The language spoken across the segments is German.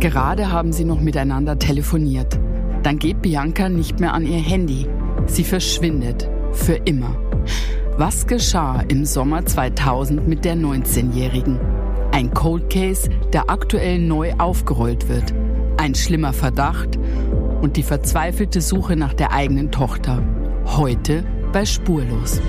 Gerade haben sie noch miteinander telefoniert. Dann geht Bianca nicht mehr an ihr Handy. Sie verschwindet. Für immer. Was geschah im Sommer 2000 mit der 19-Jährigen? Ein Cold Case, der aktuell neu aufgerollt wird. Ein schlimmer Verdacht und die verzweifelte Suche nach der eigenen Tochter. Heute bei Spurlos.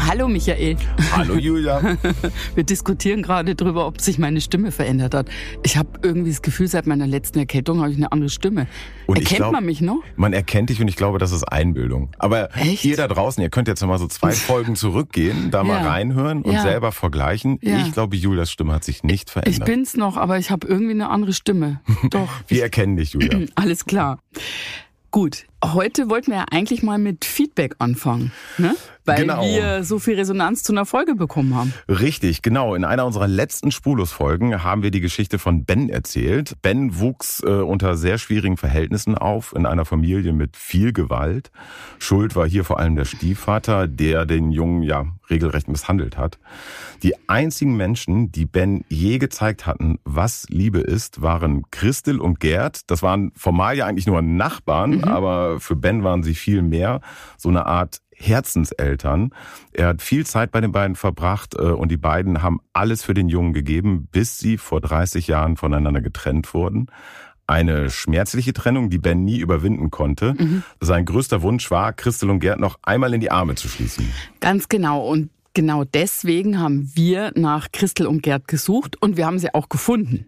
Hallo Michael. Hallo Julia. Wir diskutieren gerade darüber, ob sich meine Stimme verändert hat. Ich habe irgendwie das Gefühl, seit meiner letzten Erkältung habe ich eine andere Stimme. Und Erkennt glaub, man mich noch? Man erkennt dich und ich glaube, das ist Einbildung. Aber Echt? ihr da draußen, ihr könnt jetzt mal so zwei Folgen zurückgehen, da ja. mal reinhören und ja. selber vergleichen. Ja. Ich glaube, Julias Stimme hat sich nicht verändert. Ich bin's noch, aber ich habe irgendwie eine andere Stimme. Doch. Wir erkennen dich, Julia. Alles klar. Gut, heute wollten wir ja eigentlich mal mit Feedback anfangen. Ne? weil genau. wir so viel Resonanz zu einer Folge bekommen haben. Richtig, genau. In einer unserer letzten Spurlos-Folgen haben wir die Geschichte von Ben erzählt. Ben wuchs äh, unter sehr schwierigen Verhältnissen auf, in einer Familie mit viel Gewalt. Schuld war hier vor allem der Stiefvater, der den Jungen ja regelrecht misshandelt hat. Die einzigen Menschen, die Ben je gezeigt hatten, was Liebe ist, waren Christel und Gerd. Das waren formal ja eigentlich nur Nachbarn, mhm. aber für Ben waren sie viel mehr. So eine Art Herzenseltern. Er hat viel Zeit bei den beiden verbracht äh, und die beiden haben alles für den Jungen gegeben, bis sie vor 30 Jahren voneinander getrennt wurden. Eine schmerzliche Trennung, die Ben nie überwinden konnte. Mhm. Sein größter Wunsch war, Christel und Gerd noch einmal in die Arme zu schließen. Ganz genau. Und genau deswegen haben wir nach Christel und Gerd gesucht und wir haben sie auch gefunden.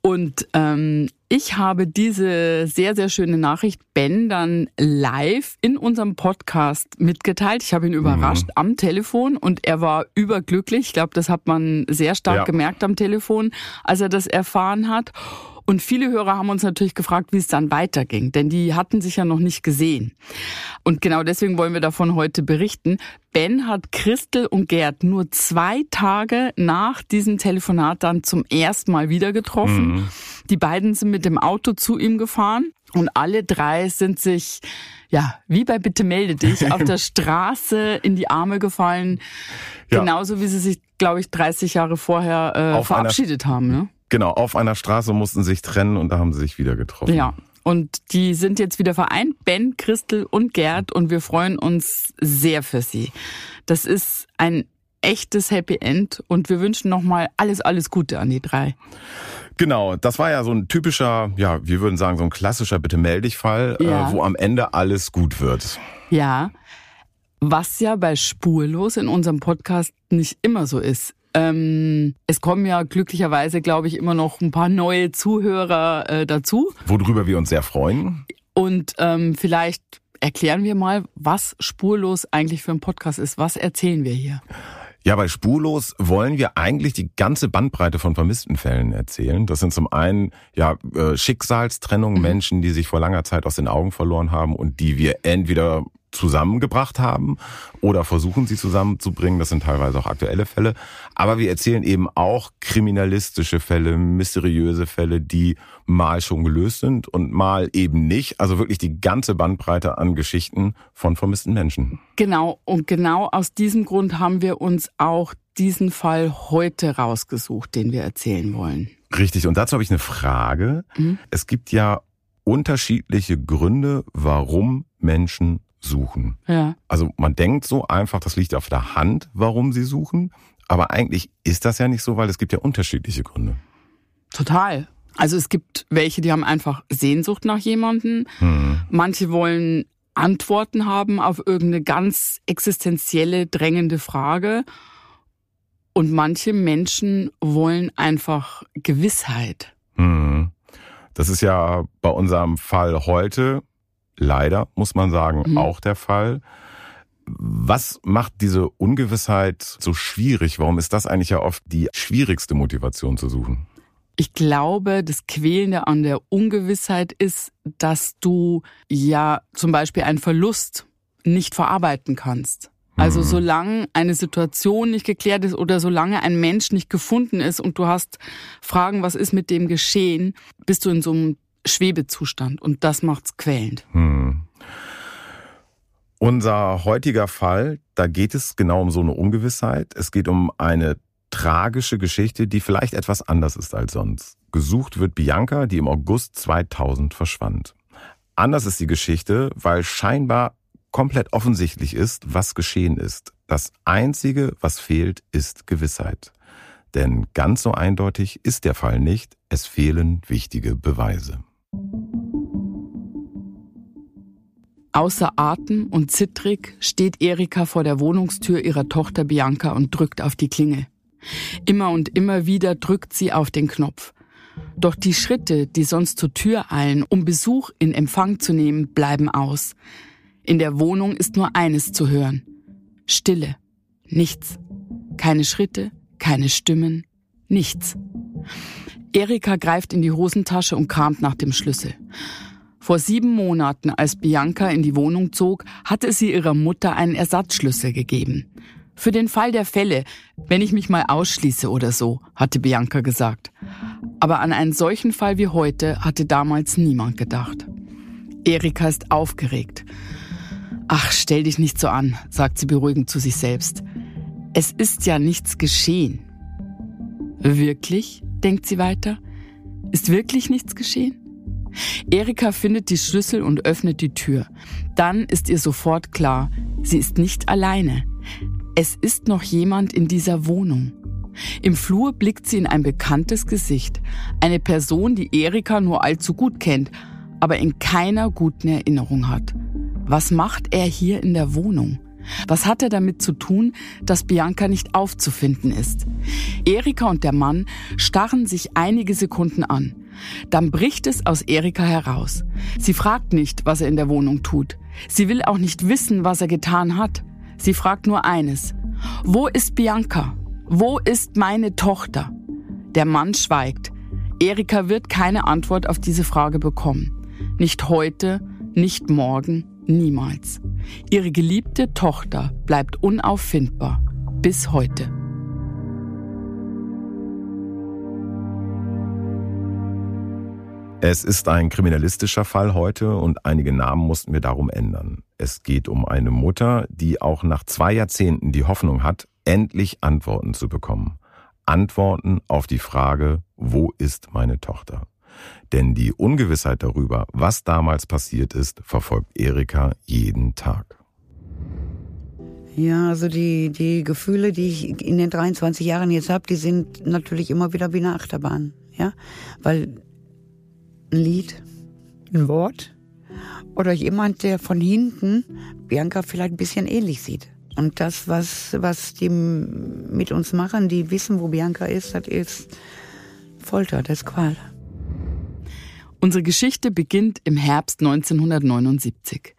Und ähm, ich habe diese sehr, sehr schöne Nachricht Ben dann live in unserem Podcast mitgeteilt. Ich habe ihn überrascht mhm. am Telefon und er war überglücklich. Ich glaube, das hat man sehr stark ja. gemerkt am Telefon, als er das erfahren hat. Und viele Hörer haben uns natürlich gefragt, wie es dann weiterging, denn die hatten sich ja noch nicht gesehen. Und genau deswegen wollen wir davon heute berichten. Ben hat Christel und Gerd nur zwei Tage nach diesem Telefonat dann zum ersten Mal wieder getroffen. Mhm. Die beiden sind mit dem Auto zu ihm gefahren und alle drei sind sich ja, wie bei Bitte melde dich, auf der Straße in die Arme gefallen. Ja. Genauso wie sie sich, glaube ich, 30 Jahre vorher äh, verabschiedet haben. Ne? Genau, auf einer Straße mussten sie sich trennen und da haben sie sich wieder getroffen. Ja. Und die sind jetzt wieder vereint, Ben, Christel und Gerd, und wir freuen uns sehr für sie. Das ist ein echtes Happy End und wir wünschen nochmal alles, alles Gute an die drei. Genau, das war ja so ein typischer, ja, wir würden sagen, so ein klassischer Bitte melde dich Fall, äh, ja. äh, wo am Ende alles gut wird. Ja, was ja bei Spurlos in unserem Podcast nicht immer so ist. Ähm, es kommen ja glücklicherweise, glaube ich, immer noch ein paar neue Zuhörer äh, dazu. Worüber wir uns sehr freuen. Und ähm, vielleicht erklären wir mal, was Spurlos eigentlich für ein Podcast ist. Was erzählen wir hier? Ja, bei Spurlos wollen wir eigentlich die ganze Bandbreite von vermissten Fällen erzählen. Das sind zum einen ja äh, Schicksalstrennungen, mhm. Menschen, die sich vor langer Zeit aus den Augen verloren haben und die wir entweder zusammengebracht haben oder versuchen sie zusammenzubringen. Das sind teilweise auch aktuelle Fälle. Aber wir erzählen eben auch kriminalistische Fälle, mysteriöse Fälle, die mal schon gelöst sind und mal eben nicht. Also wirklich die ganze Bandbreite an Geschichten von vermissten Menschen. Genau. Und genau aus diesem Grund haben wir uns auch diesen Fall heute rausgesucht, den wir erzählen wollen. Richtig. Und dazu habe ich eine Frage. Mhm. Es gibt ja unterschiedliche Gründe, warum Menschen suchen. Ja. Also man denkt so einfach, das liegt auf der Hand, warum sie suchen. Aber eigentlich ist das ja nicht so, weil es gibt ja unterschiedliche Gründe. Total. Also es gibt welche, die haben einfach Sehnsucht nach jemandem. Hm. Manche wollen Antworten haben auf irgendeine ganz existenzielle, drängende Frage. Und manche Menschen wollen einfach Gewissheit. Hm. Das ist ja bei unserem Fall heute leider, muss man sagen, mhm. auch der Fall. Was macht diese Ungewissheit so schwierig? Warum ist das eigentlich ja oft die schwierigste Motivation zu suchen? Ich glaube, das Quälende an der Ungewissheit ist, dass du ja zum Beispiel einen Verlust nicht verarbeiten kannst. Also mhm. solange eine Situation nicht geklärt ist oder solange ein Mensch nicht gefunden ist und du hast Fragen, was ist mit dem geschehen, bist du in so einem Schwebezustand und das macht's quälend. Hm. Unser heutiger Fall, da geht es genau um so eine Ungewissheit. Es geht um eine tragische Geschichte, die vielleicht etwas anders ist als sonst. Gesucht wird Bianca, die im August 2000 verschwand. Anders ist die Geschichte, weil scheinbar komplett offensichtlich ist, was geschehen ist. Das Einzige, was fehlt, ist Gewissheit. Denn ganz so eindeutig ist der Fall nicht, es fehlen wichtige Beweise. Außer Atem und zittrig steht Erika vor der Wohnungstür ihrer Tochter Bianca und drückt auf die Klinge. Immer und immer wieder drückt sie auf den Knopf. Doch die Schritte, die sonst zur Tür eilen, um Besuch in Empfang zu nehmen, bleiben aus. In der Wohnung ist nur eines zu hören. Stille. Nichts. Keine Schritte, keine Stimmen, nichts. Erika greift in die Hosentasche und kramt nach dem Schlüssel. Vor sieben Monaten, als Bianca in die Wohnung zog, hatte sie ihrer Mutter einen Ersatzschlüssel gegeben. Für den Fall der Fälle, wenn ich mich mal ausschließe oder so, hatte Bianca gesagt. Aber an einen solchen Fall wie heute hatte damals niemand gedacht. Erika ist aufgeregt. Ach, stell dich nicht so an, sagt sie beruhigend zu sich selbst. Es ist ja nichts geschehen. Wirklich? Denkt sie weiter. Ist wirklich nichts geschehen? Erika findet die Schlüssel und öffnet die Tür. Dann ist ihr sofort klar, sie ist nicht alleine. Es ist noch jemand in dieser Wohnung. Im Flur blickt sie in ein bekanntes Gesicht. Eine Person, die Erika nur allzu gut kennt, aber in keiner guten Erinnerung hat. Was macht er hier in der Wohnung? Was hat er damit zu tun, dass Bianca nicht aufzufinden ist? Erika und der Mann starren sich einige Sekunden an. Dann bricht es aus Erika heraus. Sie fragt nicht, was er in der Wohnung tut. Sie will auch nicht wissen, was er getan hat. Sie fragt nur eines. Wo ist Bianca? Wo ist meine Tochter? Der Mann schweigt. Erika wird keine Antwort auf diese Frage bekommen. Nicht heute, nicht morgen, niemals. Ihre geliebte Tochter bleibt unauffindbar bis heute. Es ist ein kriminalistischer Fall heute und einige Namen mussten wir darum ändern. Es geht um eine Mutter, die auch nach zwei Jahrzehnten die Hoffnung hat, endlich Antworten zu bekommen. Antworten auf die Frage, wo ist meine Tochter? Denn die Ungewissheit darüber, was damals passiert ist, verfolgt Erika jeden Tag. Ja, also die, die Gefühle, die ich in den 23 Jahren jetzt habe, die sind natürlich immer wieder wie eine Achterbahn. Ja, weil ein Lied, ein Wort oder jemand, der von hinten Bianca vielleicht ein bisschen ähnlich sieht. Und das, was, was die mit uns machen, die wissen, wo Bianca ist, das ist Folter, das ist Qual. Unsere Geschichte beginnt im Herbst 1979.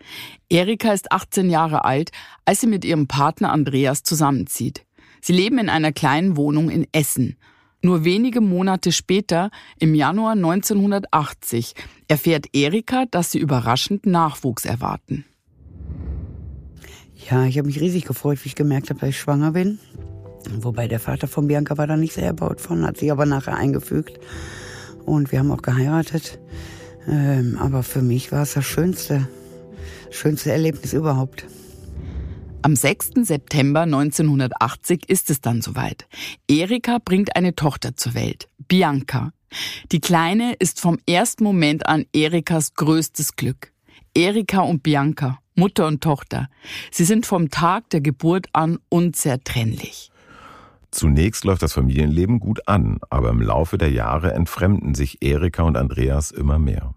Erika ist 18 Jahre alt, als sie mit ihrem Partner Andreas zusammenzieht. Sie leben in einer kleinen Wohnung in Essen nur wenige Monate später, im Januar 1980, erfährt Erika, dass sie überraschend Nachwuchs erwarten. Ja, ich habe mich riesig gefreut, wie ich gemerkt habe, dass ich schwanger bin. Wobei der Vater von Bianca war da nicht sehr erbaut von, hat sich aber nachher eingefügt. Und wir haben auch geheiratet. Ähm, aber für mich war es das schönste, schönste Erlebnis überhaupt. Am 6. September 1980 ist es dann soweit. Erika bringt eine Tochter zur Welt, Bianca. Die Kleine ist vom ersten Moment an Erikas größtes Glück. Erika und Bianca, Mutter und Tochter, sie sind vom Tag der Geburt an unzertrennlich. Zunächst läuft das Familienleben gut an, aber im Laufe der Jahre entfremden sich Erika und Andreas immer mehr.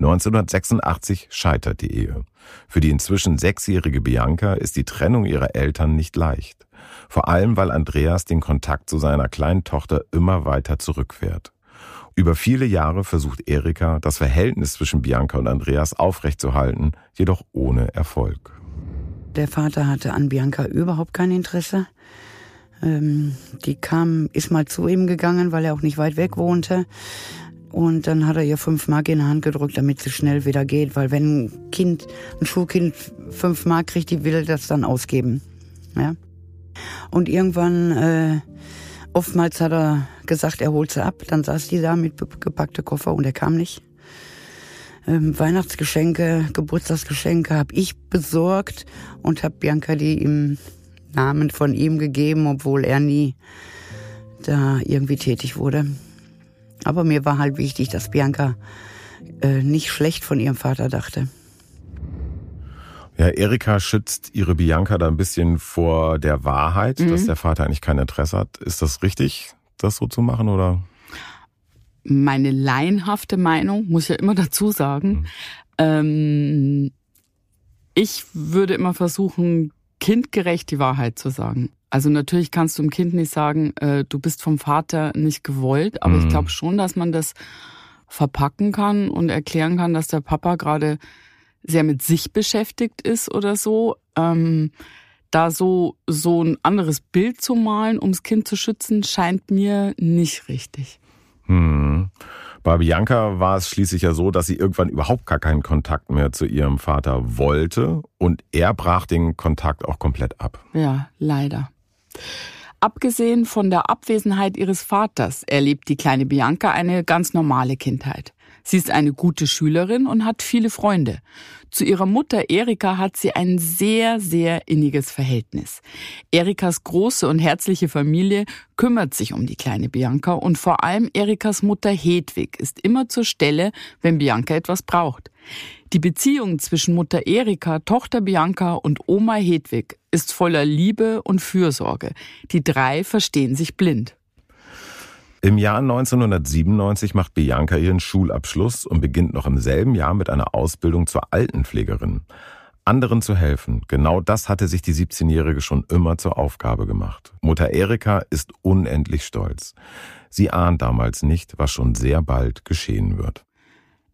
1986 scheitert die Ehe. Für die inzwischen sechsjährige Bianca ist die Trennung ihrer Eltern nicht leicht. Vor allem, weil Andreas den Kontakt zu seiner kleinen Tochter immer weiter zurückfährt. Über viele Jahre versucht Erika, das Verhältnis zwischen Bianca und Andreas aufrechtzuerhalten, jedoch ohne Erfolg. Der Vater hatte an Bianca überhaupt kein Interesse. Ähm, die kam, ist mal zu ihm gegangen, weil er auch nicht weit weg wohnte. Und dann hat er ihr fünf Mark in die Hand gedrückt, damit sie schnell wieder geht, weil wenn ein Kind, ein Schulkind fünf Mark kriegt, die will das dann ausgeben. Ja. Und irgendwann, äh, oftmals hat er gesagt, er holt sie ab, dann saß die da mit gepackte Koffer und er kam nicht. ähm, Weihnachtsgeschenke, Geburtstagsgeschenke habe ich besorgt und habe Bianca die im Namen von ihm gegeben, obwohl er nie da irgendwie tätig wurde. Aber mir war halt wichtig, dass Bianca äh, nicht schlecht von ihrem Vater dachte. Ja, Erika schützt ihre Bianca da ein bisschen vor der Wahrheit, mhm. dass der Vater eigentlich kein Interesse hat. Ist das richtig, das so zu machen oder? Meine laienhafte Meinung, muss ich ja immer dazu sagen. Mhm. Ähm, ich würde immer versuchen, kindgerecht die Wahrheit zu sagen. Also natürlich kannst du dem Kind nicht sagen, äh, du bist vom Vater nicht gewollt, aber mhm. ich glaube schon, dass man das verpacken kann und erklären kann, dass der Papa gerade sehr mit sich beschäftigt ist oder so. Ähm, da so, so ein anderes Bild zu malen, ums Kind zu schützen, scheint mir nicht richtig. Hm. Bei Bianca war es schließlich ja so, dass sie irgendwann überhaupt gar keinen Kontakt mehr zu ihrem Vater wollte und er brach den Kontakt auch komplett ab. Ja, leider. Abgesehen von der Abwesenheit ihres Vaters erlebt die kleine Bianca eine ganz normale Kindheit. Sie ist eine gute Schülerin und hat viele Freunde. Zu ihrer Mutter Erika hat sie ein sehr, sehr inniges Verhältnis. Erikas große und herzliche Familie kümmert sich um die kleine Bianca und vor allem Erikas Mutter Hedwig ist immer zur Stelle, wenn Bianca etwas braucht. Die Beziehung zwischen Mutter Erika, Tochter Bianca und Oma Hedwig ist voller Liebe und Fürsorge. Die drei verstehen sich blind. Im Jahr 1997 macht Bianca ihren Schulabschluss und beginnt noch im selben Jahr mit einer Ausbildung zur Altenpflegerin. Anderen zu helfen, genau das hatte sich die 17-Jährige schon immer zur Aufgabe gemacht. Mutter Erika ist unendlich stolz. Sie ahnt damals nicht, was schon sehr bald geschehen wird.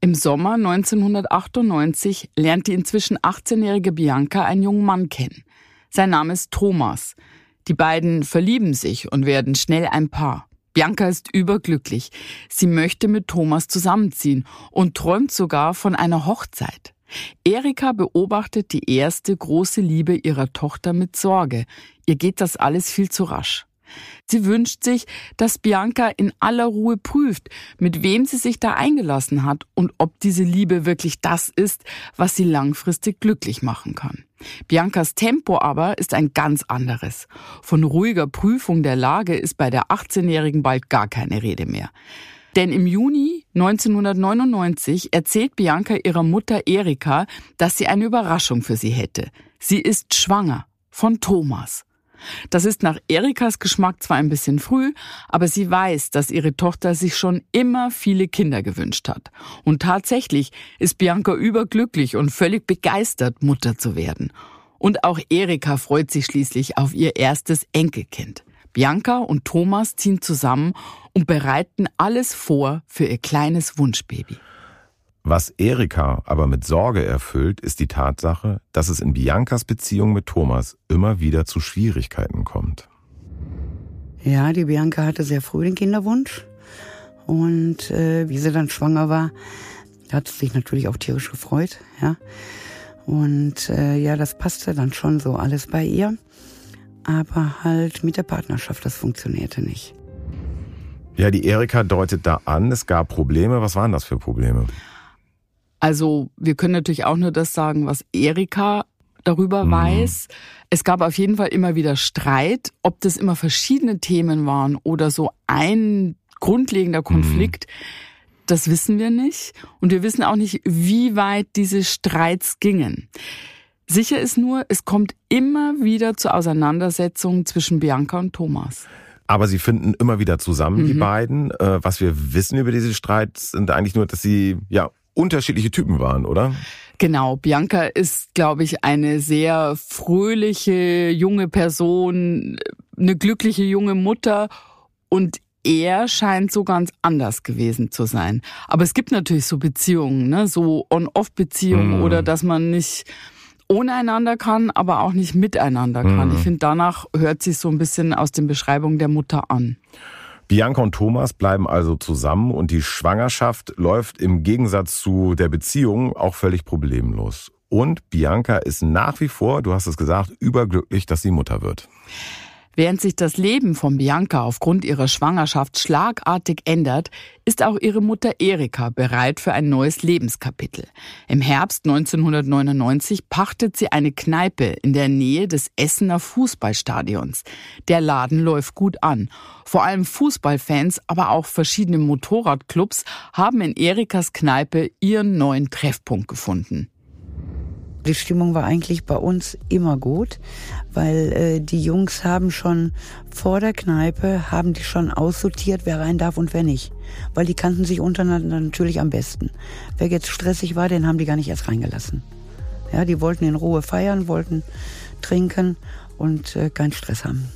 Im Sommer 1998 lernt die inzwischen 18-jährige Bianca einen jungen Mann kennen. Sein Name ist Thomas. Die beiden verlieben sich und werden schnell ein Paar. Bianca ist überglücklich. Sie möchte mit Thomas zusammenziehen und träumt sogar von einer Hochzeit. Erika beobachtet die erste große Liebe ihrer Tochter mit Sorge. Ihr geht das alles viel zu rasch. Sie wünscht sich, dass Bianca in aller Ruhe prüft, mit wem sie sich da eingelassen hat und ob diese Liebe wirklich das ist, was sie langfristig glücklich machen kann. Biancas Tempo aber ist ein ganz anderes. Von ruhiger Prüfung der Lage ist bei der 18-Jährigen bald gar keine Rede mehr. Denn im Juni 1999 erzählt Bianca ihrer Mutter Erika, dass sie eine Überraschung für sie hätte. Sie ist schwanger von Thomas. Das ist nach Erikas Geschmack zwar ein bisschen früh, aber sie weiß, dass ihre Tochter sich schon immer viele Kinder gewünscht hat. Und tatsächlich ist Bianca überglücklich und völlig begeistert, Mutter zu werden. Und auch Erika freut sich schließlich auf ihr erstes Enkelkind. Bianca und Thomas ziehen zusammen und bereiten alles vor für ihr kleines Wunschbaby. Was Erika aber mit Sorge erfüllt, ist die Tatsache, dass es in Biancas Beziehung mit Thomas immer wieder zu Schwierigkeiten kommt. Ja, die Bianca hatte sehr früh den Kinderwunsch. Und äh, wie sie dann schwanger war, hat sie sich natürlich auch tierisch gefreut. Ja. Und äh, ja, das passte dann schon so alles bei ihr. Aber halt mit der Partnerschaft, das funktionierte nicht. Ja, die Erika deutet da an, es gab Probleme. Was waren das für Probleme? Also wir können natürlich auch nur das sagen, was Erika darüber mhm. weiß. Es gab auf jeden Fall immer wieder Streit, ob das immer verschiedene Themen waren oder so ein grundlegender mhm. Konflikt. Mhm. Das wissen wir nicht. Und wir wissen auch nicht, wie weit diese Streits gingen. Sicher ist nur, es kommt immer wieder zu Auseinandersetzungen zwischen Bianca und Thomas. Aber sie finden immer wieder zusammen, mhm. die beiden. Äh, was wir wissen über diese Streits sind eigentlich nur, dass sie ja unterschiedliche Typen waren, oder? Genau, Bianca ist, glaube ich, eine sehr fröhliche junge Person, eine glückliche junge Mutter und er scheint so ganz anders gewesen zu sein. Aber es gibt natürlich so Beziehungen, ne? so On-Off-Beziehungen mm. oder dass man nicht ohne einander kann, aber auch nicht miteinander kann. Mm. Ich finde, danach hört sich so ein bisschen aus den Beschreibungen der Mutter an. Bianca und Thomas bleiben also zusammen und die Schwangerschaft läuft im Gegensatz zu der Beziehung auch völlig problemlos. Und Bianca ist nach wie vor, du hast es gesagt, überglücklich, dass sie Mutter wird. Während sich das Leben von Bianca aufgrund ihrer Schwangerschaft schlagartig ändert, ist auch ihre Mutter Erika bereit für ein neues Lebenskapitel. Im Herbst 1999 pachtet sie eine Kneipe in der Nähe des Essener Fußballstadions. Der Laden läuft gut an. Vor allem Fußballfans, aber auch verschiedene Motorradclubs haben in Erikas Kneipe ihren neuen Treffpunkt gefunden. Die Stimmung war eigentlich bei uns immer gut, weil äh, die Jungs haben schon vor der Kneipe, haben die schon aussortiert, wer rein darf und wer nicht. Weil die kannten sich untereinander natürlich am besten. Wer jetzt stressig war, den haben die gar nicht erst reingelassen. Ja, die wollten in Ruhe feiern, wollten trinken und äh, keinen Stress haben.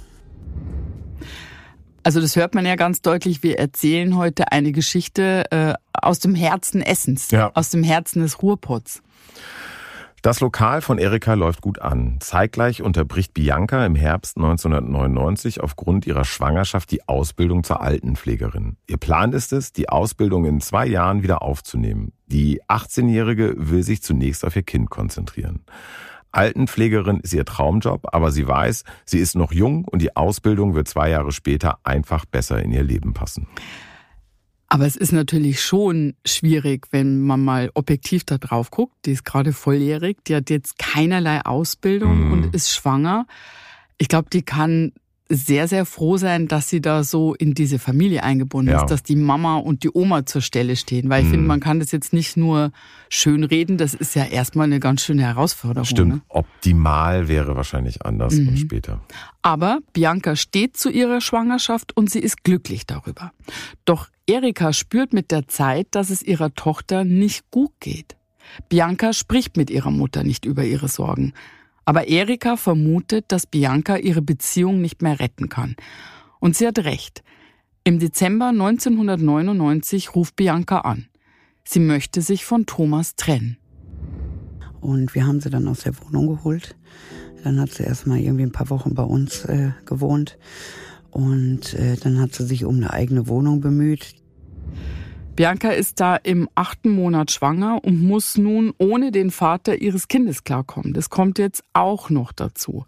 Also das hört man ja ganz deutlich. Wir erzählen heute eine Geschichte äh, aus dem Herzen Essens, ja. aus dem Herzen des Ruhrpots. Das Lokal von Erika läuft gut an. Zeitgleich unterbricht Bianca im Herbst 1999 aufgrund ihrer Schwangerschaft die Ausbildung zur Altenpflegerin. Ihr Plan ist es, die Ausbildung in zwei Jahren wieder aufzunehmen. Die 18-Jährige will sich zunächst auf ihr Kind konzentrieren. Altenpflegerin ist ihr Traumjob, aber sie weiß, sie ist noch jung und die Ausbildung wird zwei Jahre später einfach besser in ihr Leben passen. Aber es ist natürlich schon schwierig, wenn man mal objektiv da drauf guckt. Die ist gerade volljährig, die hat jetzt keinerlei Ausbildung mhm. und ist schwanger. Ich glaube, die kann sehr, sehr froh sein, dass sie da so in diese Familie eingebunden ja. ist, dass die Mama und die Oma zur Stelle stehen. Weil ich mhm. finde, man kann das jetzt nicht nur schön reden, das ist ja erstmal eine ganz schöne Herausforderung. Stimmt, ne? optimal wäre wahrscheinlich anders mhm. später. Aber Bianca steht zu ihrer Schwangerschaft und sie ist glücklich darüber. Doch Erika spürt mit der Zeit, dass es ihrer Tochter nicht gut geht. Bianca spricht mit ihrer Mutter nicht über ihre Sorgen. Aber Erika vermutet, dass Bianca ihre Beziehung nicht mehr retten kann. Und sie hat recht. Im Dezember 1999 ruft Bianca an. Sie möchte sich von Thomas trennen. Und wir haben sie dann aus der Wohnung geholt. Dann hat sie erstmal irgendwie ein paar Wochen bei uns äh, gewohnt. Und äh, dann hat sie sich um eine eigene Wohnung bemüht. Bianca ist da im achten Monat schwanger und muss nun ohne den Vater ihres Kindes klarkommen. Das kommt jetzt auch noch dazu.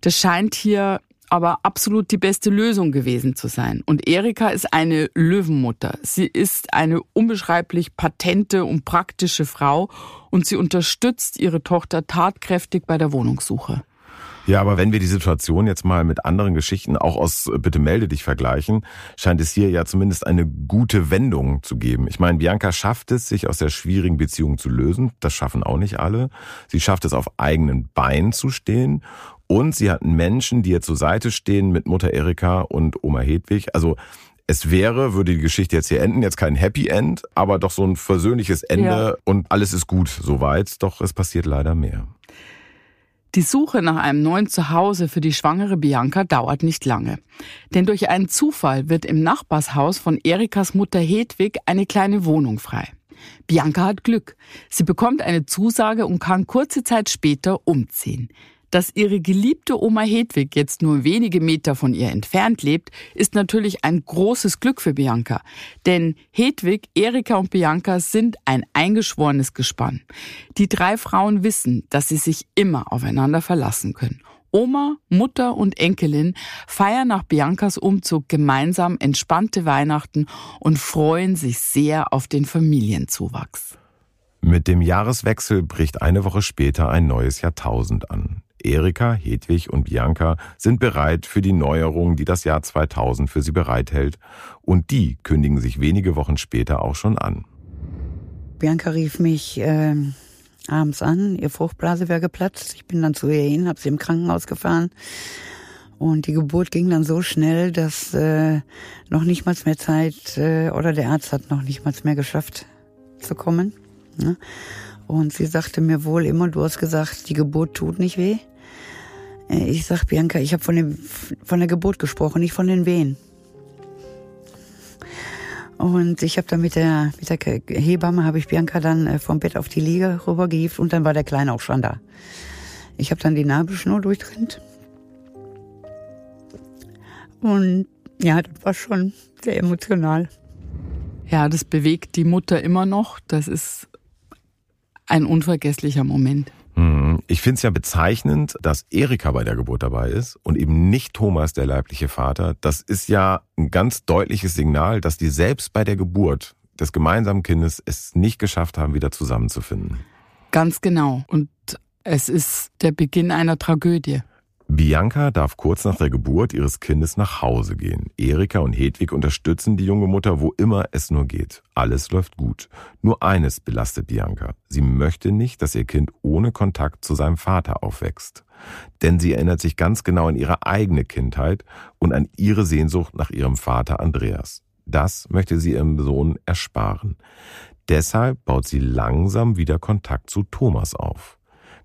Das scheint hier aber absolut die beste Lösung gewesen zu sein. Und Erika ist eine Löwenmutter. Sie ist eine unbeschreiblich patente und praktische Frau und sie unterstützt ihre Tochter tatkräftig bei der Wohnungssuche. Ja, aber wenn wir die Situation jetzt mal mit anderen Geschichten auch aus Bitte melde dich vergleichen, scheint es hier ja zumindest eine gute Wendung zu geben. Ich meine, Bianca schafft es, sich aus der schwierigen Beziehung zu lösen. Das schaffen auch nicht alle. Sie schafft es, auf eigenen Beinen zu stehen. Und sie hat Menschen, die ihr zur Seite stehen mit Mutter Erika und Oma Hedwig. Also es wäre, würde die Geschichte jetzt hier enden, jetzt kein Happy End, aber doch so ein versöhnliches Ende ja. und alles ist gut soweit. Doch es passiert leider mehr. Die Suche nach einem neuen Zuhause für die schwangere Bianca dauert nicht lange. Denn durch einen Zufall wird im Nachbarshaus von Erikas Mutter Hedwig eine kleine Wohnung frei. Bianca hat Glück. Sie bekommt eine Zusage und kann kurze Zeit später umziehen. Dass ihre geliebte Oma Hedwig jetzt nur wenige Meter von ihr entfernt lebt, ist natürlich ein großes Glück für Bianca. Denn Hedwig, Erika und Bianca sind ein eingeschworenes Gespann. Die drei Frauen wissen, dass sie sich immer aufeinander verlassen können. Oma, Mutter und Enkelin feiern nach Biancas Umzug gemeinsam entspannte Weihnachten und freuen sich sehr auf den Familienzuwachs. Mit dem Jahreswechsel bricht eine Woche später ein neues Jahrtausend an. Erika, Hedwig und Bianca sind bereit für die Neuerungen, die das Jahr 2000 für sie bereithält. Und die kündigen sich wenige Wochen später auch schon an. Bianca rief mich äh, abends an, ihr Fruchtblase wäre geplatzt. Ich bin dann zu ihr hin, habe sie im Krankenhaus gefahren. Und die Geburt ging dann so schnell, dass äh, noch nicht mal mehr Zeit äh, oder der Arzt hat noch nicht mal mehr geschafft zu kommen. Ne? Und sie sagte mir wohl immer, du hast gesagt, die Geburt tut nicht weh. Äh, ich sag, Bianca, ich habe von, von der Geburt gesprochen, nicht von den Wehen. Und ich habe dann mit der, mit der Hebamme, habe ich Bianca dann äh, vom Bett auf die Liege rübergehievt und dann war der Kleine auch schon da. Ich habe dann die Nabelschnur durchtrennt. Und ja, das war schon sehr emotional. Ja, das bewegt die Mutter immer noch. Das ist ein unvergesslicher Moment. Ich finde es ja bezeichnend, dass Erika bei der Geburt dabei ist und eben nicht Thomas, der leibliche Vater. Das ist ja ein ganz deutliches Signal, dass die selbst bei der Geburt des gemeinsamen Kindes es nicht geschafft haben, wieder zusammenzufinden. Ganz genau. Und es ist der Beginn einer Tragödie. Bianca darf kurz nach der Geburt ihres Kindes nach Hause gehen. Erika und Hedwig unterstützen die junge Mutter, wo immer es nur geht. Alles läuft gut. Nur eines belastet Bianca. Sie möchte nicht, dass ihr Kind ohne Kontakt zu seinem Vater aufwächst. Denn sie erinnert sich ganz genau an ihre eigene Kindheit und an ihre Sehnsucht nach ihrem Vater Andreas. Das möchte sie ihrem Sohn ersparen. Deshalb baut sie langsam wieder Kontakt zu Thomas auf.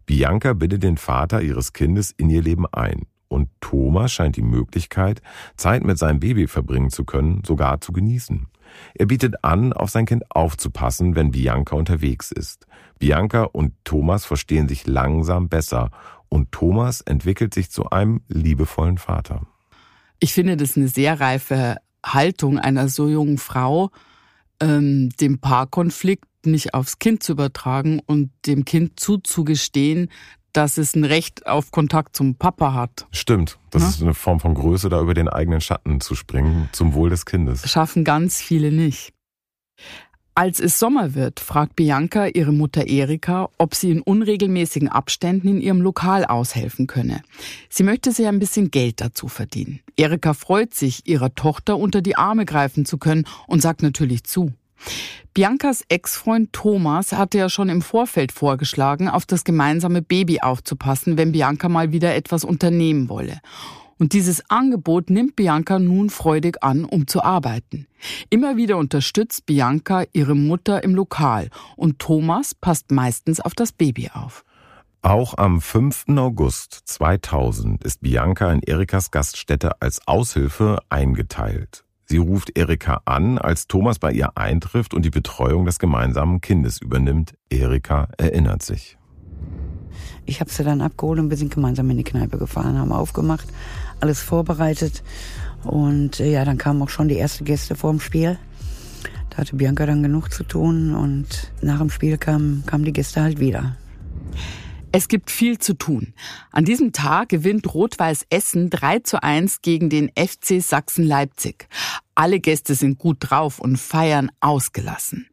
Bianca bittet den Vater ihres Kindes in ihr Leben ein. Und Thomas scheint die Möglichkeit, Zeit mit seinem Baby verbringen zu können, sogar zu genießen. Er bietet an, auf sein Kind aufzupassen, wenn Bianca unterwegs ist. Bianca und Thomas verstehen sich langsam besser und Thomas entwickelt sich zu einem liebevollen Vater. Ich finde das eine sehr reife Haltung einer so jungen Frau, ähm, dem Paarkonflikt nicht aufs Kind zu übertragen und dem Kind zuzugestehen, dass es ein Recht auf Kontakt zum Papa hat. Stimmt. Das ja? ist eine Form von Größe, da über den eigenen Schatten zu springen, zum Wohl des Kindes. Schaffen ganz viele nicht. Als es Sommer wird, fragt Bianca ihre Mutter Erika, ob sie in unregelmäßigen Abständen in ihrem Lokal aushelfen könne. Sie möchte sich ein bisschen Geld dazu verdienen. Erika freut sich, ihrer Tochter unter die Arme greifen zu können und sagt natürlich zu. Biancas Ex-Freund Thomas hatte ja schon im Vorfeld vorgeschlagen, auf das gemeinsame Baby aufzupassen, wenn Bianca mal wieder etwas unternehmen wolle. Und dieses Angebot nimmt Bianca nun freudig an, um zu arbeiten. Immer wieder unterstützt Bianca ihre Mutter im Lokal und Thomas passt meistens auf das Baby auf. Auch am 5. August 2000 ist Bianca in Erikas Gaststätte als Aushilfe eingeteilt. Sie ruft Erika an, als Thomas bei ihr eintrifft und die Betreuung des gemeinsamen Kindes übernimmt. Erika erinnert sich. Ich habe sie dann abgeholt und wir sind gemeinsam in die Kneipe gefahren, haben aufgemacht, alles vorbereitet. Und äh, ja, dann kamen auch schon die ersten Gäste vorm Spiel. Da hatte Bianca dann genug zu tun und nach dem Spiel kamen, kamen die Gäste halt wieder. Es gibt viel zu tun. An diesem Tag gewinnt Rot-Weiß Essen 3 zu 1 gegen den FC Sachsen-Leipzig. Alle Gäste sind gut drauf und feiern ausgelassen.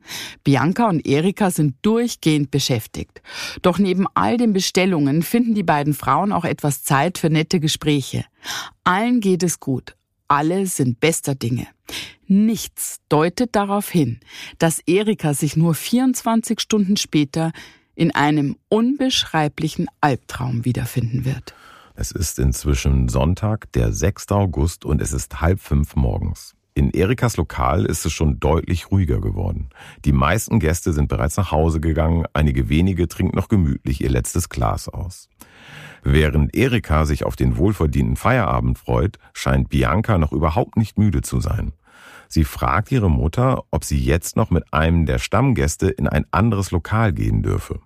Bianca und Erika sind durchgehend beschäftigt. Doch neben all den Bestellungen finden die beiden Frauen auch etwas Zeit für nette Gespräche. Allen geht es gut. Alle sind bester Dinge. Nichts deutet darauf hin, dass Erika sich nur 24 Stunden später in einem unbeschreiblichen Albtraum wiederfinden wird. Es ist inzwischen Sonntag, der 6. August und es ist halb fünf morgens. In Erikas Lokal ist es schon deutlich ruhiger geworden. Die meisten Gäste sind bereits nach Hause gegangen, einige wenige trinken noch gemütlich ihr letztes Glas aus. Während Erika sich auf den wohlverdienten Feierabend freut, scheint Bianca noch überhaupt nicht müde zu sein. Sie fragt ihre Mutter, ob sie jetzt noch mit einem der Stammgäste in ein anderes Lokal gehen dürfe.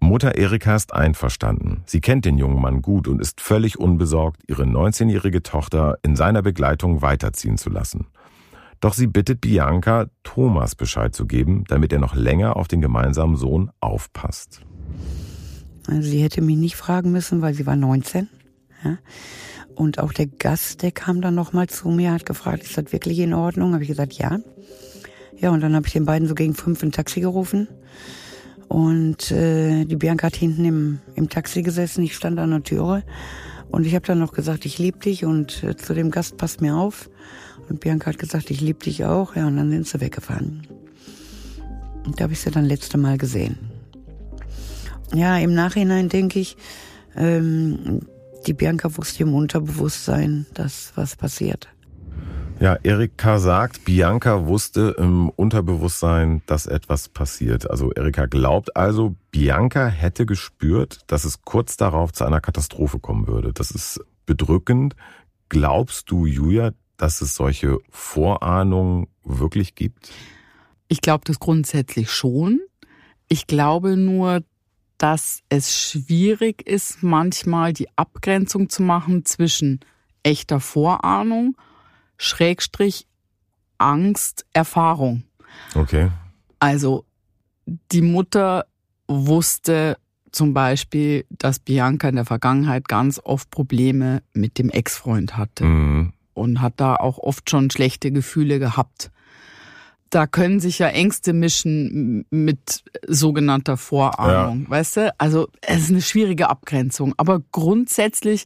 Mutter Erika ist einverstanden. Sie kennt den jungen Mann gut und ist völlig unbesorgt, ihre 19-jährige Tochter in seiner Begleitung weiterziehen zu lassen. Doch sie bittet Bianca, Thomas Bescheid zu geben, damit er noch länger auf den gemeinsamen Sohn aufpasst. Also sie hätte mich nicht fragen müssen, weil sie war 19. Ja. Und auch der Gast, der kam dann nochmal zu mir, hat gefragt, ist das wirklich in Ordnung? Habe ich gesagt, ja. Ja, und dann habe ich den beiden so gegen fünf ein Taxi gerufen. Und äh, die Bianca hat hinten im, im Taxi gesessen, ich stand an der Türe. Und ich habe dann noch gesagt, ich liebe dich und äh, zu dem Gast passt mir auf. Und Bianca hat gesagt, ich liebe dich auch. Ja, und dann sind sie weggefahren. Und da habe ich sie dann letzte Mal gesehen. Ja, im Nachhinein denke ich, ähm, die Bianca wusste im Unterbewusstsein, dass was passiert. Ja, Erika sagt, Bianca wusste im Unterbewusstsein, dass etwas passiert. Also Erika glaubt also, Bianca hätte gespürt, dass es kurz darauf zu einer Katastrophe kommen würde. Das ist bedrückend. Glaubst du, Julia, dass es solche Vorahnungen wirklich gibt? Ich glaube das grundsätzlich schon. Ich glaube nur, dass es schwierig ist, manchmal die Abgrenzung zu machen zwischen echter Vorahnung, Schrägstrich Angst, Erfahrung. Okay. Also die Mutter wusste, zum Beispiel, dass Bianca in der Vergangenheit ganz oft Probleme mit dem Ex-Freund hatte Mhm. und hat da auch oft schon schlechte Gefühle gehabt. Da können sich ja Ängste mischen mit sogenannter Vorahnung, weißt du? Also es ist eine schwierige Abgrenzung. Aber grundsätzlich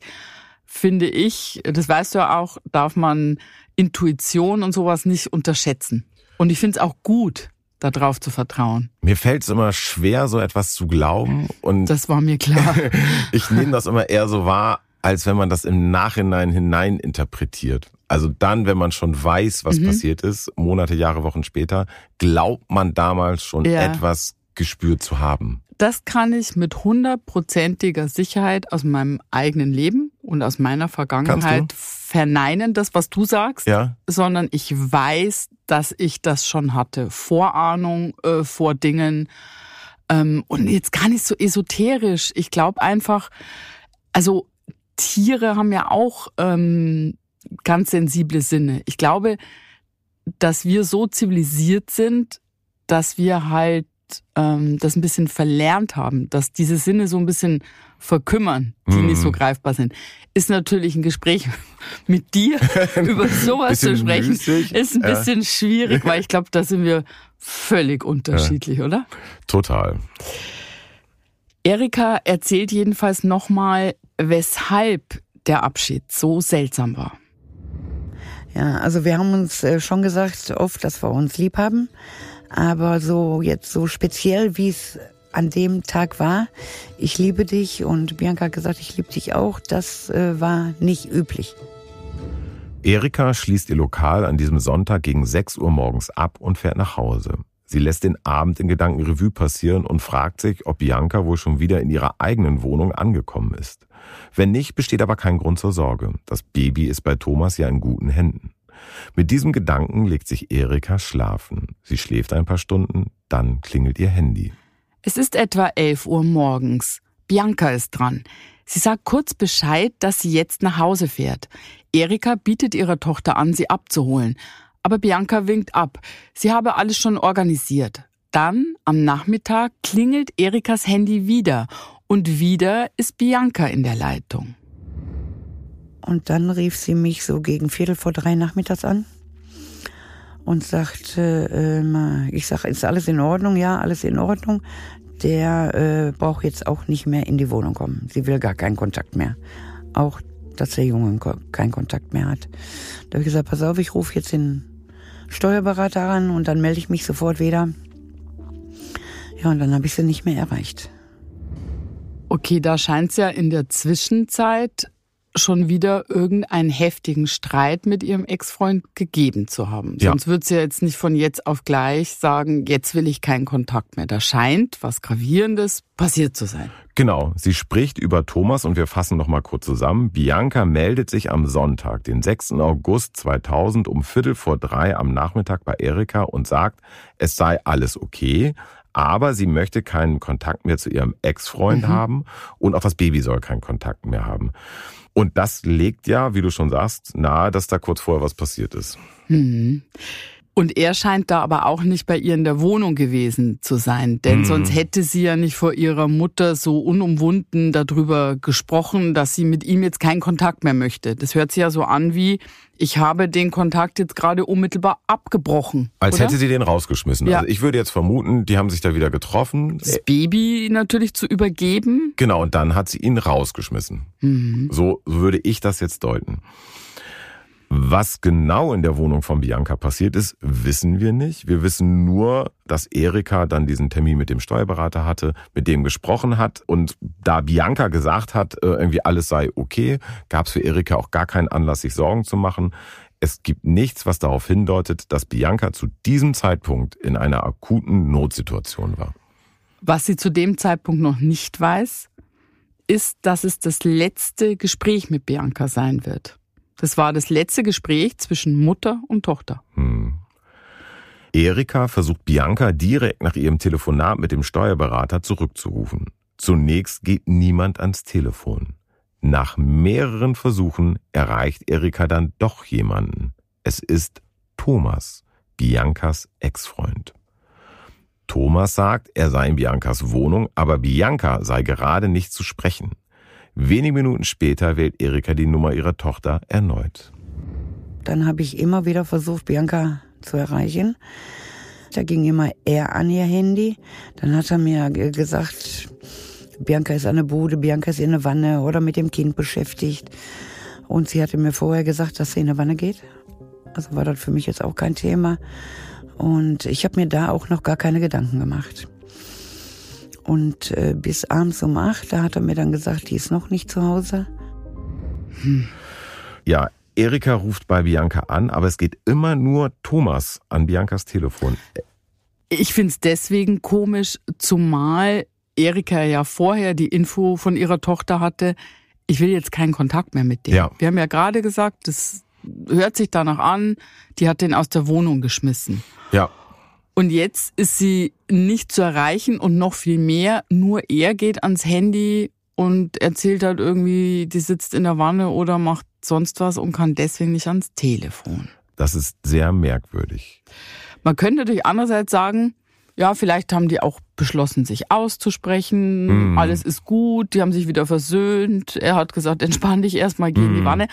finde ich, das weißt du ja auch, darf man Intuition und sowas nicht unterschätzen. Und ich finde es auch gut, darauf zu vertrauen. Mir fällt es immer schwer, so etwas zu glauben. Und Das war mir klar. ich nehme das immer eher so wahr, als wenn man das im Nachhinein hinein interpretiert. Also dann, wenn man schon weiß, was Mhm. passiert ist, Monate, Jahre, Wochen später, glaubt man damals schon Ja. etwas gespürt zu haben. Das kann ich mit hundertprozentiger Sicherheit aus meinem eigenen Leben und aus meiner Vergangenheit verneinen, das, was du sagst, Ja? sondern ich weiß, dass ich das schon hatte. Vorahnung äh, vor Dingen. Ähm, und jetzt gar nicht so esoterisch. Ich glaube einfach, also Tiere haben ja auch ähm, ganz sensible Sinne. Ich glaube, dass wir so zivilisiert sind, dass wir halt ähm, das ein bisschen verlernt haben, dass diese Sinne so ein bisschen verkümmern, die Mhm. nicht so greifbar sind. Ist natürlich ein Gespräch mit dir über sowas zu sprechen, müßig, ist ein ja. bisschen schwierig, weil ich glaube, da sind wir völlig unterschiedlich, oder? Total. Erika erzählt jedenfalls nochmal, weshalb der Abschied so seltsam war. Ja, also wir haben uns äh, schon gesagt oft, dass wir uns lieb haben. Aber so jetzt so speziell, wie es an dem Tag war, ich liebe dich und Bianca hat gesagt, ich liebe dich auch, das äh, war nicht üblich. Erika schließt ihr Lokal an diesem Sonntag gegen 6 Uhr morgens ab und fährt nach Hause. Sie lässt den Abend in Gedanken Revue passieren und fragt sich, ob Bianca wohl schon wieder in ihrer eigenen Wohnung angekommen ist. Wenn nicht, besteht aber kein Grund zur Sorge. Das Baby ist bei Thomas ja in guten Händen. Mit diesem Gedanken legt sich Erika schlafen. Sie schläft ein paar Stunden, dann klingelt ihr Handy. Es ist etwa 11 Uhr morgens. Bianca ist dran. Sie sagt kurz Bescheid, dass sie jetzt nach Hause fährt. Erika bietet ihrer Tochter an, sie abzuholen. Aber Bianca winkt ab. Sie habe alles schon organisiert. Dann, am Nachmittag, klingelt Erikas Handy wieder. Und wieder ist Bianca in der Leitung. Und dann rief sie mich so gegen Viertel vor drei nachmittags an und sagte, ähm, ich sage, ist alles in Ordnung? Ja, alles in Ordnung. Der äh, braucht jetzt auch nicht mehr in die Wohnung kommen. Sie will gar keinen Kontakt mehr. Auch, dass der Junge keinen Kontakt mehr hat. Da habe ich gesagt, pass auf, ich rufe jetzt den Steuerberater an und dann melde ich mich sofort wieder. Ja, und dann habe ich sie nicht mehr erreicht. Okay, da scheint es ja in der Zwischenzeit schon wieder irgendeinen heftigen Streit mit ihrem Ex-Freund gegeben zu haben. Ja. Sonst wird sie ja jetzt nicht von jetzt auf gleich sagen, jetzt will ich keinen Kontakt mehr. Da scheint was Gravierendes passiert zu sein. Genau, sie spricht über Thomas und wir fassen noch mal kurz zusammen. Bianca meldet sich am Sonntag, den 6. August 2000 um Viertel vor drei am Nachmittag bei Erika und sagt, es sei alles okay, aber sie möchte keinen Kontakt mehr zu ihrem Ex-Freund haben und auch das Baby soll keinen Kontakt mehr haben. Und das legt ja, wie du schon sagst, nahe, dass da kurz vorher was passiert ist. Mhm. Und er scheint da aber auch nicht bei ihr in der Wohnung gewesen zu sein, denn Mhm. sonst hätte sie ja nicht vor ihrer Mutter so unumwunden darüber gesprochen, dass sie mit ihm jetzt keinen Kontakt mehr möchte. Das hört sich ja so an wie, ich habe den Kontakt jetzt gerade unmittelbar abgebrochen. Als oder? hätte sie den rausgeschmissen. Ja. Also ich würde jetzt vermuten, die haben sich da wieder getroffen. das Baby natürlich zu übergeben. Genau, und dann hat sie ihn rausgeschmissen. Mhm. So würde ich das jetzt deuten. Was genau in der Wohnung von Bianca passiert ist, wissen wir nicht. Wir wissen nur, dass Erika dann diesen Termin mit dem Steuerberater hatte, mit dem gesprochen hat. Und da Bianca gesagt hat, äh, irgendwie alles sei okay, gab es für Erika auch gar keinen Anlass, sich Sorgen zu machen. Es gibt nichts, was darauf hindeutet, dass Bianca zu diesem Zeitpunkt in einer akuten Notsituation war. Was sie zu dem Zeitpunkt noch nicht weiß, ist, dass es das letzte Gespräch mit Bianca sein wird. Das war das letzte Gespräch zwischen Mutter und Tochter. Hm. Erika versucht Bianca direkt nach ihrem Telefonat mit dem Steuerberater zurückzurufen. Zunächst geht niemand ans Telefon. Nach mehreren Versuchen erreicht Erika dann doch jemanden. Es ist Thomas, Biancas Ex-Freund. Thomas sagt, er sei in Biancas Wohnung, aber Bianca sei gerade nicht zu sprechen. Wenige Minuten später wählt Erika die Nummer ihrer Tochter erneut. Dann habe ich immer wieder versucht, Bianca zu erreichen. Da ging immer er an ihr Handy. Dann hat er mir gesagt, Bianca ist an der Bude, Bianca ist in der Wanne oder mit dem Kind beschäftigt. Und sie hatte mir vorher gesagt, dass sie in der Wanne geht. Also war das für mich jetzt auch kein Thema. Und ich habe mir da auch noch gar keine Gedanken gemacht. Und äh, bis abends um acht, da hat er mir dann gesagt, die ist noch nicht zu Hause. Hm. Ja, Erika ruft bei Bianca an, aber es geht immer nur Thomas an Biancas Telefon. Ich finde es deswegen komisch, zumal Erika ja vorher die Info von ihrer Tochter hatte, ich will jetzt keinen Kontakt mehr mit dir. Ja. Wir haben ja gerade gesagt, das hört sich danach an, die hat den aus der Wohnung geschmissen. Ja. Und jetzt ist sie nicht zu erreichen und noch viel mehr, nur er geht ans Handy und erzählt halt irgendwie, die sitzt in der Wanne oder macht sonst was und kann deswegen nicht ans Telefon. Das ist sehr merkwürdig. Man könnte natürlich andererseits sagen, ja, vielleicht haben die auch beschlossen, sich auszusprechen. Mm. Alles ist gut, die haben sich wieder versöhnt. Er hat gesagt, entspann dich erstmal, geh mm. in die mhm. Wanne.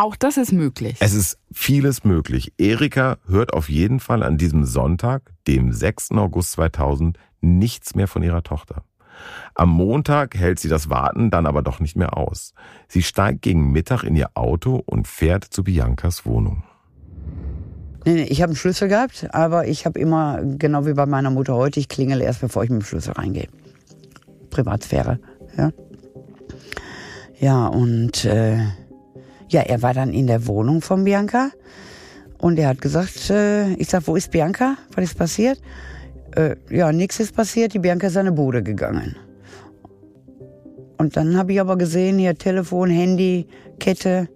Auch das ist möglich. Es ist vieles möglich. Erika hört auf jeden Fall an diesem Sonntag, dem 6. August 2000, nichts mehr von ihrer Tochter. Am Montag hält sie das Warten dann aber doch nicht mehr aus. Sie steigt gegen Mittag in ihr Auto und fährt zu Biancas Wohnung. Nee, nee, ich habe einen Schlüssel gehabt, aber ich habe immer, genau wie bei meiner Mutter heute, ich klingele erst, bevor ich mit dem Schlüssel reingehe. Privatsphäre, ja. Ja, und äh, ja, er war dann in der Wohnung von Bianca und er hat gesagt, äh, ich sag, wo ist Bianca? Was ist passiert? Äh, ja, nichts ist passiert, die Bianca ist an die Bude gegangen. Und dann habe ich aber gesehen, hier Telefon, Handy, Kette,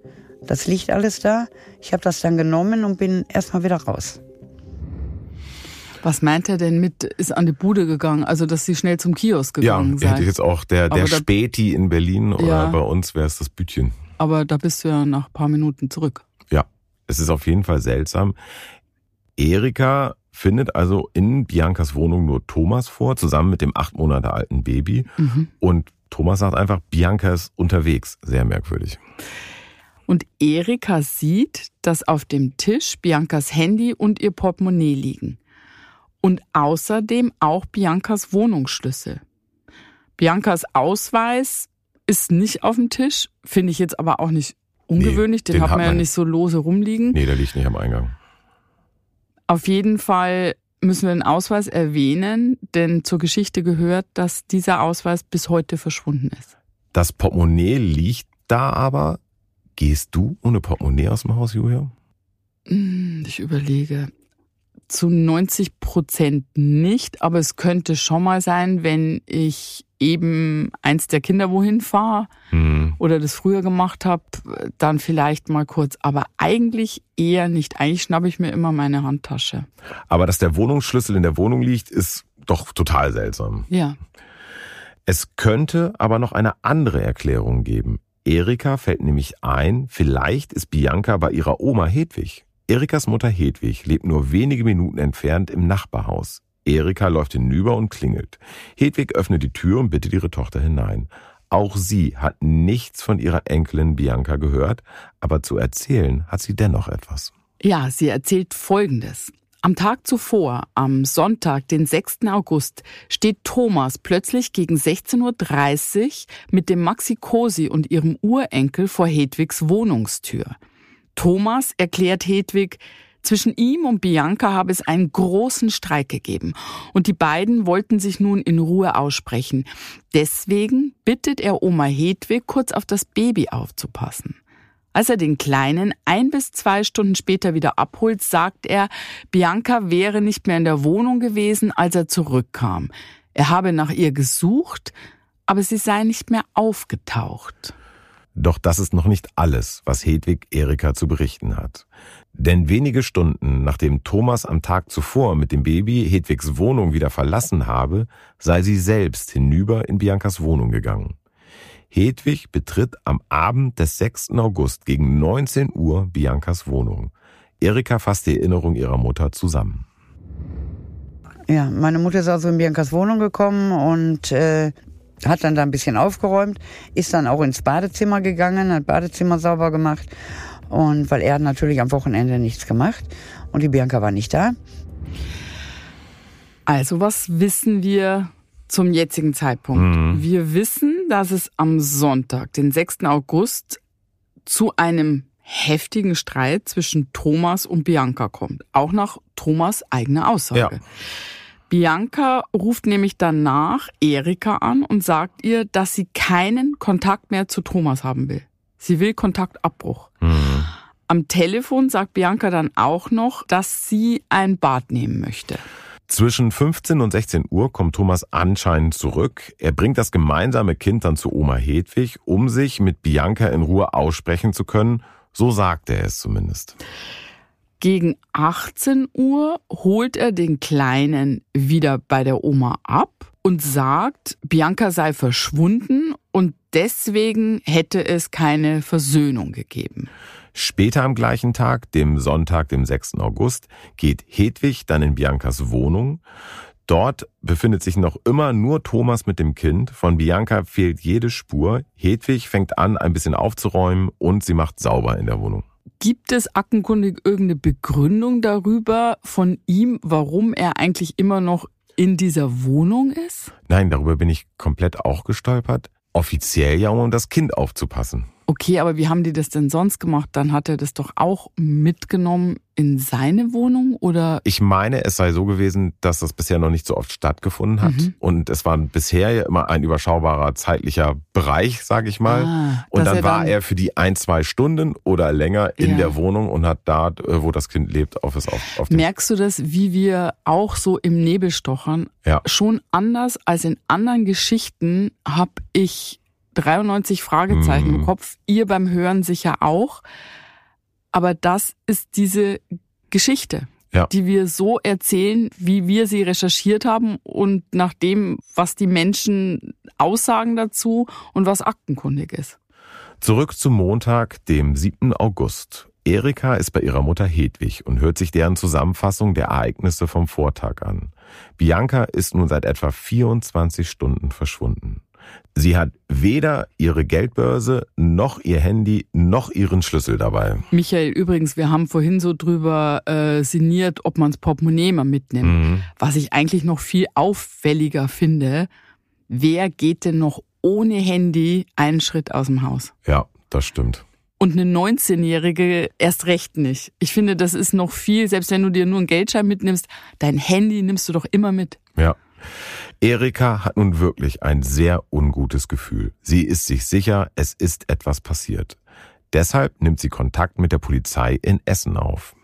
das liegt alles da. Ich habe das dann genommen und bin erstmal wieder raus. Was meint er denn mit, ist an die Bude gegangen? Also, dass sie schnell zum Kiosk gegangen ja, Ja, hätte ich jetzt auch der, der Späti in Berlin oder ja. bei uns wäre es das Bütchen. Aber da bist du ja nach ein paar Minuten zurück. Ja, es ist auf jeden Fall seltsam. Erika findet also in Biancas Wohnung nur Thomas vor, zusammen mit dem acht Monate alten Baby. Mhm. Und Thomas sagt einfach, Bianca ist unterwegs. Sehr merkwürdig. Und Erika sieht, dass auf dem Tisch Biancas Handy und ihr Portemonnaie liegen. Und außerdem auch Biancas Wohnungsschlüssel. Biancas Ausweis ist nicht auf dem Tisch, finde ich jetzt aber auch nicht ungewöhnlich. Nee, den, den, hat man ja nicht so lose rumliegen. Nee, der liegt nicht am Eingang. Auf jeden Fall müssen wir den Ausweis erwähnen, denn zur Geschichte gehört, dass dieser Ausweis bis heute verschwunden ist. Das Portemonnaie liegt da aber. Gehst du ohne Portemonnaie aus dem Haus, Julia? Hm, ich überlege zu 90 Prozent nicht, aber es könnte schon mal sein, wenn ich eben eins der Kinder wohin fahre mhm. oder das früher gemacht habe, dann vielleicht mal kurz. Aber eigentlich eher nicht. Eigentlich schnappe ich mir immer meine Handtasche. Aber dass der Wohnungsschlüssel in der Wohnung liegt, ist doch total seltsam. Ja. Es könnte aber noch eine andere Erklärung geben. Erika fällt nämlich ein, vielleicht ist Bianca bei ihrer Oma Hedwig. Erikas Mutter Hedwig lebt nur wenige Minuten entfernt im Nachbarhaus. Erika läuft hinüber und klingelt. Hedwig öffnet die Tür und bittet ihre Tochter hinein. Auch sie hat nichts von ihrer Enkelin Bianca gehört, aber zu erzählen hat sie dennoch etwas. Ja, sie erzählt Folgendes. Am Tag zuvor, am Sonntag, den 6. August, steht Thomas plötzlich gegen 16.30 Uhr mit dem Maxi Cosi und ihrem Urenkel vor Hedwigs Wohnungstür. Thomas erklärt Hedwig, zwischen ihm und Bianca habe es einen großen Streik gegeben und die beiden wollten sich nun in Ruhe aussprechen. Deswegen bittet er Oma Hedwig, kurz auf das Baby aufzupassen. Als er den Kleinen ein bis zwei Stunden später wieder abholt, sagt er, Bianca wäre nicht mehr in der Wohnung gewesen, als er zurückkam. Er habe nach ihr gesucht, aber sie sei nicht mehr aufgetaucht. Doch das ist noch nicht alles, was Hedwig Erika zu berichten hat. Denn wenige Stunden nachdem Thomas am Tag zuvor mit dem Baby Hedwigs Wohnung wieder verlassen habe, sei sie selbst hinüber in Biancas Wohnung gegangen. Hedwig betritt am Abend des 6. August gegen 19 Uhr Biancas Wohnung. Erika fasst die Erinnerung ihrer Mutter zusammen. Ja, meine Mutter ist also in Biancas Wohnung gekommen und äh, hat dann da ein bisschen aufgeräumt, ist dann auch ins Badezimmer gegangen, hat Badezimmer sauber gemacht und weil er hat natürlich am Wochenende nichts gemacht und die Bianca war nicht da. Also was wissen wir zum jetzigen Zeitpunkt? Mhm. Wir wissen, dass es am Sonntag, den 6. August, zu einem heftigen Streit zwischen Thomas und Bianca kommt. Auch nach Thomas eigener Aussage. Ja. Bianca ruft nämlich danach Erika an und sagt ihr, dass sie keinen Kontakt mehr zu Thomas haben will. Sie will Kontaktabbruch. Mhm. Am Telefon sagt Bianca dann auch noch, dass sie ein Bad nehmen möchte. Zwischen 15 und 16 Uhr kommt Thomas anscheinend zurück. Er bringt das gemeinsame Kind dann zu Oma Hedwig, um sich mit Bianca in Ruhe aussprechen zu können. So sagt er es zumindest. Gegen 18 Uhr holt er den Kleinen wieder bei der Oma ab und sagt, Bianca sei verschwunden und deswegen hätte es keine Versöhnung gegeben. Später am gleichen Tag, dem Sonntag, dem 6. August, geht Hedwig dann in Biancas Wohnung. Dort befindet sich noch immer nur Thomas mit dem Kind. Von Bianca fehlt jede Spur. Hedwig fängt an, ein bisschen aufzuräumen und sie macht sauber in der Wohnung. Gibt es aktenkundig irgendeine Begründung darüber von ihm, warum er eigentlich immer noch in dieser Wohnung ist? Nein, darüber bin ich komplett auch gestolpert. Offiziell ja, um das Kind aufzupassen. Okay, aber wie haben die das denn sonst gemacht? Dann hat er das doch auch mitgenommen in seine Wohnung oder? Ich meine, es sei so gewesen, dass das bisher noch nicht so oft stattgefunden hat. Mhm. Und es war bisher ja immer ein überschaubarer zeitlicher Bereich, sage ich mal. Ah, und dann er war er für die ein, zwei Stunden oder länger in Ja. der Wohnung und hat da, äh, wo das Kind lebt, auf es auf, auf Merkst du das, wie wir auch so im Nebel stochern? Ja. Schon anders als in anderen Geschichten habe ich 93 Fragezeichen Mhm. im Kopf. Ihr beim Hören sicher auch. Aber das ist diese Geschichte, Ja. die wir so erzählen, wie wir sie recherchiert haben und nach dem, was die Menschen aussagen dazu und was aktenkundig ist. Zurück zum Montag, dem 7. August. Erika ist bei ihrer Mutter Hedwig und hört sich deren Zusammenfassung der Ereignisse vom Vortag an. Bianca ist nun seit etwa 24 Stunden verschwunden. Sie hat weder ihre Geldbörse, noch ihr Handy, noch ihren Schlüssel dabei. Michael, übrigens, wir haben vorhin so drüber äh, sinniert, ob man's Portemonnaie mal mitnimmt. Mhm. Was ich eigentlich noch viel auffälliger finde, wer geht denn noch ohne Handy einen Schritt aus dem Haus? Ja, das stimmt. Und eine 19-Jährige erst recht nicht. Ich finde, das ist noch viel, selbst wenn du dir nur einen Geldschein mitnimmst, dein Handy nimmst du doch immer mit. Ja. Erika hat nun wirklich ein sehr ungutes Gefühl. Sie ist sich sicher, es ist etwas passiert. Deshalb nimmt sie Kontakt mit der Polizei in Essen auf.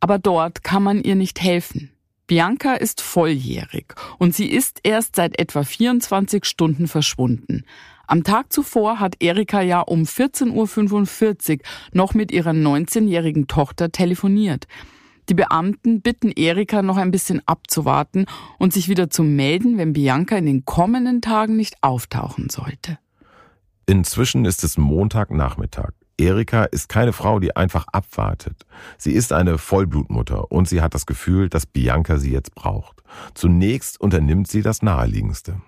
Aber dort kann man ihr nicht helfen. Bianca ist volljährig und sie ist erst seit etwa 24 Stunden verschwunden. Am Tag zuvor hat Erika ja um 14.45 Uhr noch mit ihrer 19-jährigen Tochter telefoniert. Die Beamten bitten Erika noch ein bisschen abzuwarten und sich wieder zu melden, wenn Bianca in den kommenden Tagen nicht auftauchen sollte. Inzwischen ist es Montagnachmittag. Erika ist keine Frau, die einfach abwartet. Sie ist eine Vollblutmutter und sie hat das Gefühl, dass Bianca sie jetzt braucht. Zunächst unternimmt sie das Naheliegendste.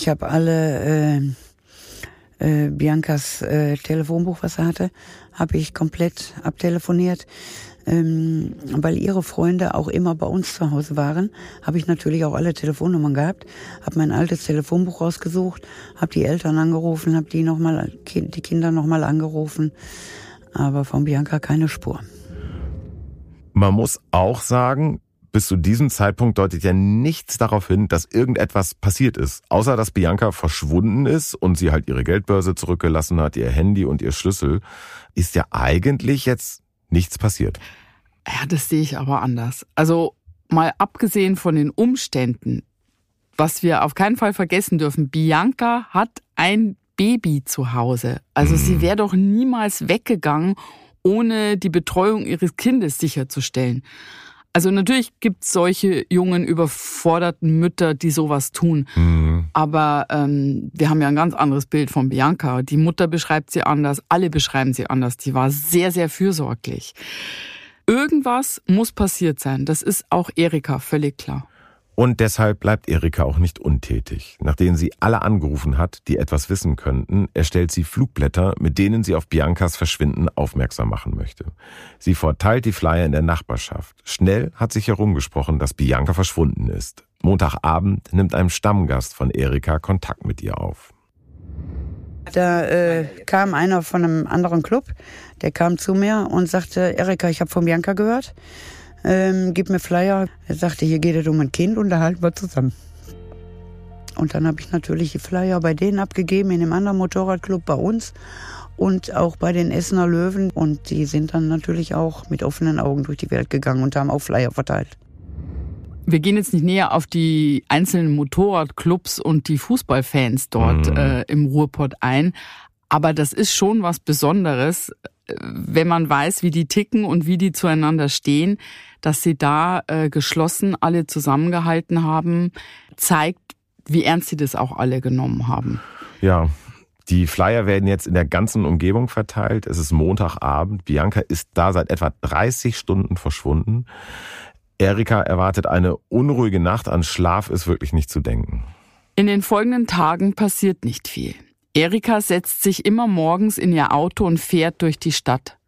Ich habe alle äh, äh, Biancas äh, Telefonbuch, was er hatte, habe ich komplett abtelefoniert. Ähm, weil ihre Freunde auch immer bei uns zu Hause waren, habe ich natürlich auch alle Telefonnummern gehabt, habe mein altes Telefonbuch rausgesucht, habe die Eltern angerufen, habe die noch mal, die Kinder nochmal angerufen, aber von Bianca keine Spur. Man muss auch sagen, bis zu diesem Zeitpunkt deutet ja nichts darauf hin, dass irgendetwas passiert ist. Außer dass Bianca verschwunden ist und sie halt ihre Geldbörse zurückgelassen hat, ihr Handy und ihr Schlüssel, ist ja eigentlich jetzt nichts passiert. Ja, das sehe ich aber anders. Also mal abgesehen von den Umständen, was wir auf keinen Fall vergessen dürfen, Bianca hat ein Baby zu Hause. Also Mhm. sie wäre doch niemals weggegangen, ohne die Betreuung ihres Kindes sicherzustellen. Also natürlich gibt's solche jungen, überforderten Mütter, die sowas tun. Mhm. Aber ähm, wir haben ja ein ganz anderes Bild von Bianca. Die Mutter beschreibt sie anders, alle beschreiben sie anders. Die war sehr, sehr fürsorglich. Irgendwas muss passiert sein. Das ist auch Erika völlig klar. Und deshalb bleibt Erika auch nicht untätig. Nachdem sie alle angerufen hat, die etwas wissen könnten, erstellt sie Flugblätter, mit denen sie auf Biancas Verschwinden aufmerksam machen möchte. Sie verteilt die Flyer in der Nachbarschaft. Schnell hat sich herumgesprochen, dass Bianca verschwunden ist. Montagabend nimmt ein Stammgast von Erika Kontakt mit ihr auf. Da äh, kam einer von einem anderen Club, der kam zu mir und sagte, Erika, ich habe von Bianca gehört ähm, gib mir Flyer. Er sagte, hier geht es um ein Kind und da halten wir zusammen. Und dann habe ich natürlich die Flyer bei denen abgegeben, in dem anderen Motorradclub bei uns und auch bei den Essener Löwen. Und die sind dann natürlich auch mit offenen Augen durch die Welt gegangen und haben auch Flyer verteilt. Wir gehen jetzt nicht näher auf die einzelnen Motorradclubs und die Fußballfans dort mhm. äh, im Ruhrpott ein. Aber das ist schon was Besonderes, wenn man weiß, wie die ticken und wie die zueinander stehen, dass sie da äh, geschlossen alle zusammengehalten haben, zeigt, wie ernst sie das auch alle genommen haben. Ja. Die Flyer werden jetzt in der ganzen Umgebung verteilt. Es ist Montagabend. Bianca ist da seit etwa 30 Stunden verschwunden. Erika erwartet eine unruhige Nacht. An Schlaf ist wirklich nicht zu denken. In den folgenden Tagen passiert nicht viel. Erika setzt sich immer morgens in ihr Auto und fährt durch die Stadt.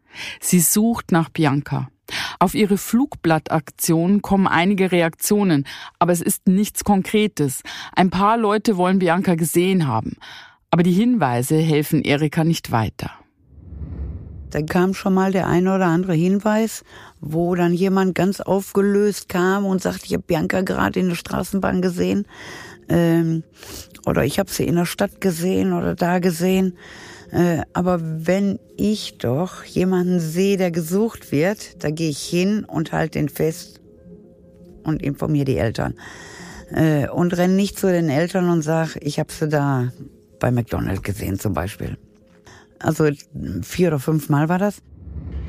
Sie sucht nach Bianca. Auf ihre Flugblattaktion kommen einige Reaktionen, aber es ist nichts Konkretes. Ein paar Leute wollen Bianca gesehen haben, aber die Hinweise helfen Erika nicht weiter. Da kam schon mal der eine oder andere Hinweis, wo dann jemand ganz aufgelöst kam und sagte, ich habe Bianca gerade in der Straßenbahn gesehen. Ähm, oder ich habe sie in der Stadt gesehen oder da gesehen. Äh, aber wenn ich doch jemanden sehe, der gesucht wird, da gehe ich hin und halte den fest und informiere die Eltern. Äh, und renne nicht zu den Eltern und sage, ich habe sie da bei McDonald's gesehen zum Beispiel. Also vier oder fünf Mal war das.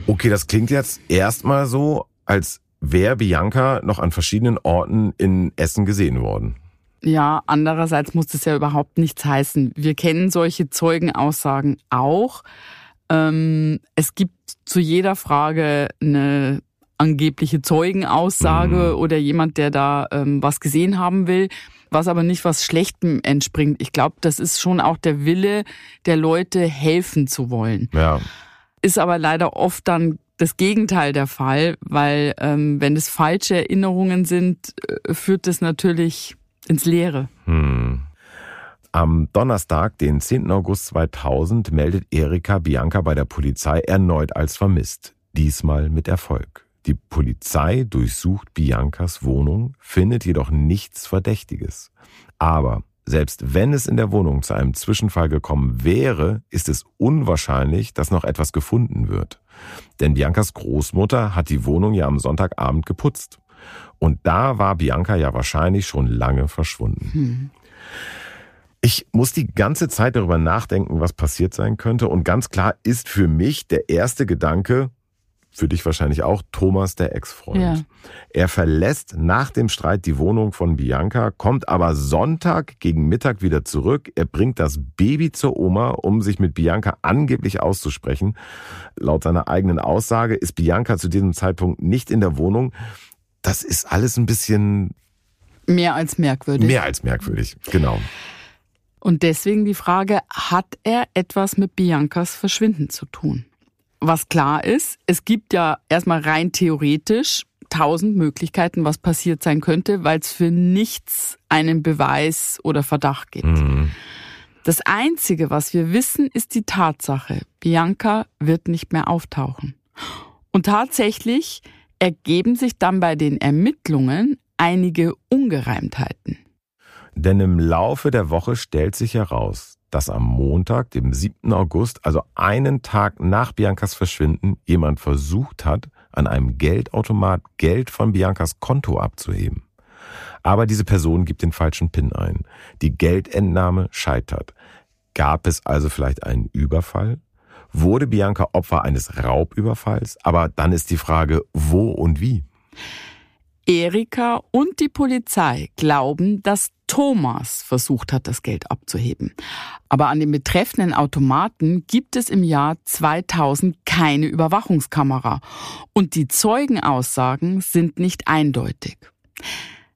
Okay, das klingt jetzt erstmal so, als wäre Bianca noch an verschiedenen Orten in Essen gesehen worden. Ja, andererseits muss das ja überhaupt nichts heißen. Wir kennen solche Zeugenaussagen auch. Ähm, es gibt zu jeder Frage eine angebliche Zeugenaussage mhm. oder jemand, der da ähm, was gesehen haben will, was aber nicht was Schlechtem entspringt. Ich glaube, das ist schon auch der Wille der Leute, helfen zu wollen. Ja. Ist aber leider oft dann das Gegenteil der Fall, weil ähm, wenn es falsche Erinnerungen sind, äh, führt das natürlich ins Leere. Hm. Am Donnerstag, den 10. August 2000, meldet Erika Bianca bei der Polizei erneut als vermisst. Diesmal mit Erfolg. Die Polizei durchsucht Biancas Wohnung, findet jedoch nichts Verdächtiges. Aber selbst wenn es in der Wohnung zu einem Zwischenfall gekommen wäre, ist es unwahrscheinlich, dass noch etwas gefunden wird. Denn Biancas Großmutter hat die Wohnung ja am Sonntagabend geputzt. Und da war Bianca ja wahrscheinlich schon lange verschwunden. Hm. Ich muss die ganze Zeit darüber nachdenken, was passiert sein könnte. Und ganz klar ist für mich der erste Gedanke, für dich wahrscheinlich auch, Thomas, der Ex-Freund. Ja. Er verlässt nach dem Streit die Wohnung von Bianca, kommt aber Sonntag gegen Mittag wieder zurück. Er bringt das Baby zur Oma, um sich mit Bianca angeblich auszusprechen. Laut seiner eigenen Aussage ist Bianca zu diesem Zeitpunkt nicht in der Wohnung das ist alles ein bisschen mehr als merkwürdig. Mehr als merkwürdig, genau. Und deswegen die Frage, hat er etwas mit Biancas Verschwinden zu tun? Was klar ist, es gibt ja erstmal rein theoretisch tausend Möglichkeiten, was passiert sein könnte, weil es für nichts einen Beweis oder Verdacht gibt. Mhm. Das Einzige, was wir wissen, ist die Tatsache, Bianca wird nicht mehr auftauchen. Und tatsächlich ergeben sich dann bei den Ermittlungen einige Ungereimtheiten. Denn im Laufe der Woche stellt sich heraus, dass am Montag, dem 7. August, also einen Tag nach Biancas Verschwinden, jemand versucht hat, an einem Geldautomat Geld von Biancas Konto abzuheben. Aber diese Person gibt den falschen PIN ein. Die Geldentnahme scheitert. Gab es also vielleicht einen Überfall? Wurde Bianca Opfer eines Raubüberfalls, aber dann ist die Frage, wo und wie? Erika und die Polizei glauben, dass Thomas versucht hat, das Geld abzuheben. Aber an dem betreffenden Automaten gibt es im Jahr 2000 keine Überwachungskamera und die Zeugenaussagen sind nicht eindeutig.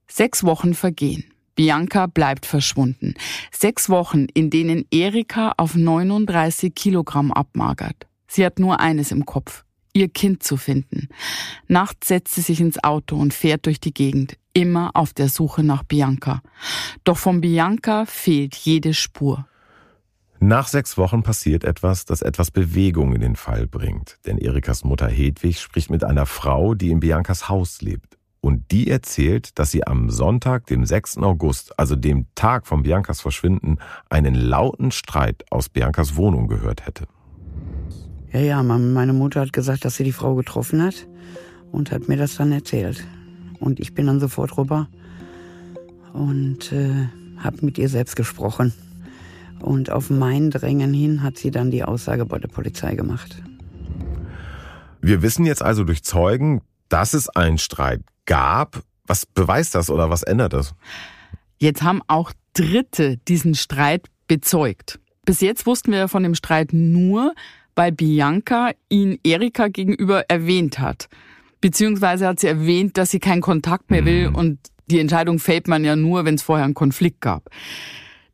Sechs Wochen vergehen. Bianca bleibt verschwunden. Sechs Wochen, in denen Erika auf 39 Kilogramm abmagert. Sie hat nur eines im Kopf ihr Kind zu finden. Nachts setzt sie sich ins Auto und fährt durch die Gegend, immer auf der Suche nach Bianca. Doch von Bianca fehlt jede Spur. Nach sechs Wochen passiert etwas, das etwas Bewegung in den Fall bringt. Denn Erikas Mutter Hedwig spricht mit einer Frau, die in Biancas Haus lebt. Und die erzählt, dass sie am Sonntag, dem 6. August, also dem Tag von Biancas Verschwinden, einen lauten Streit aus Biancas Wohnung gehört hätte. Ja, ja, meine Mutter hat gesagt, dass sie die Frau getroffen hat und hat mir das dann erzählt. Und ich bin dann sofort rüber und äh, habe mit ihr selbst gesprochen. Und auf mein Drängen hin hat sie dann die Aussage bei der Polizei gemacht. Wir wissen jetzt also durch Zeugen, dass es einen Streit gab. Was beweist das oder was ändert das? Jetzt haben auch Dritte diesen Streit bezeugt. Bis jetzt wussten wir von dem Streit nur, weil Bianca ihn Erika gegenüber erwähnt hat. Beziehungsweise hat sie erwähnt, dass sie keinen Kontakt mehr will mhm. und die Entscheidung fällt man ja nur, wenn es vorher einen Konflikt gab.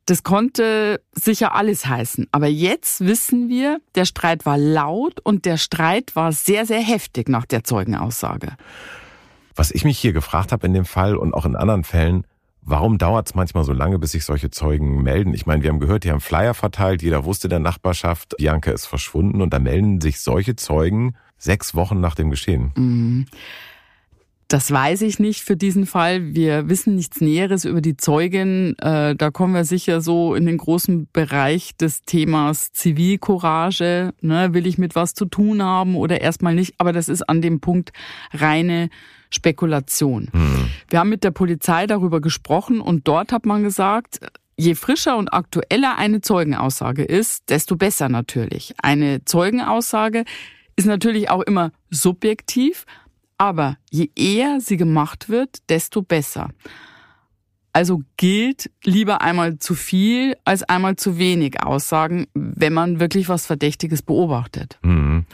Das konnte sicher alles heißen. Aber jetzt wissen wir, der Streit war laut und der Streit war sehr, sehr heftig nach der Zeugenaussage. Was ich mich hier gefragt habe in dem Fall und auch in anderen Fällen, Warum dauert es manchmal so lange, bis sich solche Zeugen melden? Ich meine, wir haben gehört, die haben Flyer verteilt, jeder wusste der Nachbarschaft, Bianca ist verschwunden und da melden sich solche Zeugen sechs Wochen nach dem Geschehen. Mhm. Das weiß ich nicht für diesen Fall. Wir wissen nichts Näheres über die Zeugin. Äh, da kommen wir sicher so in den großen Bereich des Themas Zivilcourage. Ne? Will ich mit was zu tun haben oder erstmal nicht? Aber das ist an dem Punkt reine Spekulation. Mhm. Wir haben mit der Polizei darüber gesprochen und dort hat man gesagt, je frischer und aktueller eine Zeugenaussage ist, desto besser natürlich. Eine Zeugenaussage ist natürlich auch immer subjektiv, aber je eher sie gemacht wird, desto besser. Also gilt lieber einmal zu viel als einmal zu wenig Aussagen, wenn man wirklich was Verdächtiges beobachtet. Mhm.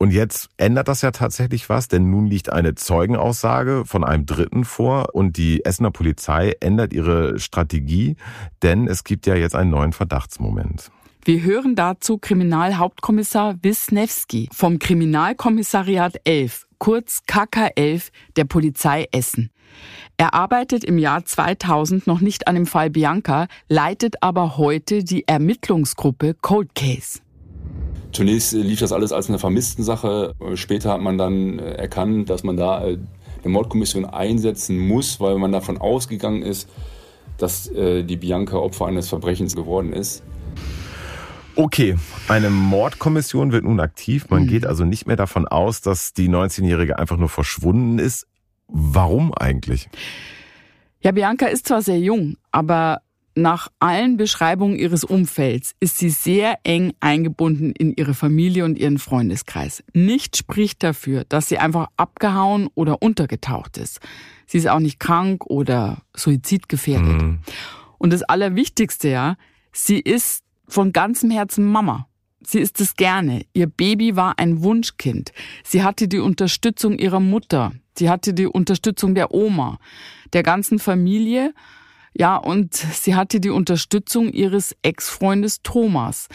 Und jetzt ändert das ja tatsächlich was, denn nun liegt eine Zeugenaussage von einem Dritten vor und die Essener Polizei ändert ihre Strategie, denn es gibt ja jetzt einen neuen Verdachtsmoment. Wir hören dazu Kriminalhauptkommissar Wisniewski vom Kriminalkommissariat 11, kurz KK11 der Polizei Essen. Er arbeitet im Jahr 2000 noch nicht an dem Fall Bianca, leitet aber heute die Ermittlungsgruppe Cold Case. Zunächst lief das alles als eine Vermisstensache. Später hat man dann äh, erkannt, dass man da äh, eine Mordkommission einsetzen muss, weil man davon ausgegangen ist, dass äh, die Bianca Opfer eines Verbrechens geworden ist. Okay, eine Mordkommission wird nun aktiv. Man mhm. geht also nicht mehr davon aus, dass die 19-Jährige einfach nur verschwunden ist. Warum eigentlich? Ja, Bianca ist zwar sehr jung, aber nach allen Beschreibungen ihres Umfelds ist sie sehr eng eingebunden in ihre Familie und ihren Freundeskreis. Nichts spricht dafür, dass sie einfach abgehauen oder untergetaucht ist. Sie ist auch nicht krank oder suizidgefährdet. Mhm. Und das Allerwichtigste ja, sie ist von ganzem Herzen Mama. Sie ist es gerne. Ihr Baby war ein Wunschkind. Sie hatte die Unterstützung ihrer Mutter. Sie hatte die Unterstützung der Oma, der ganzen Familie ja, und sie hatte die Unterstützung ihres Ex-Freundes Thomas.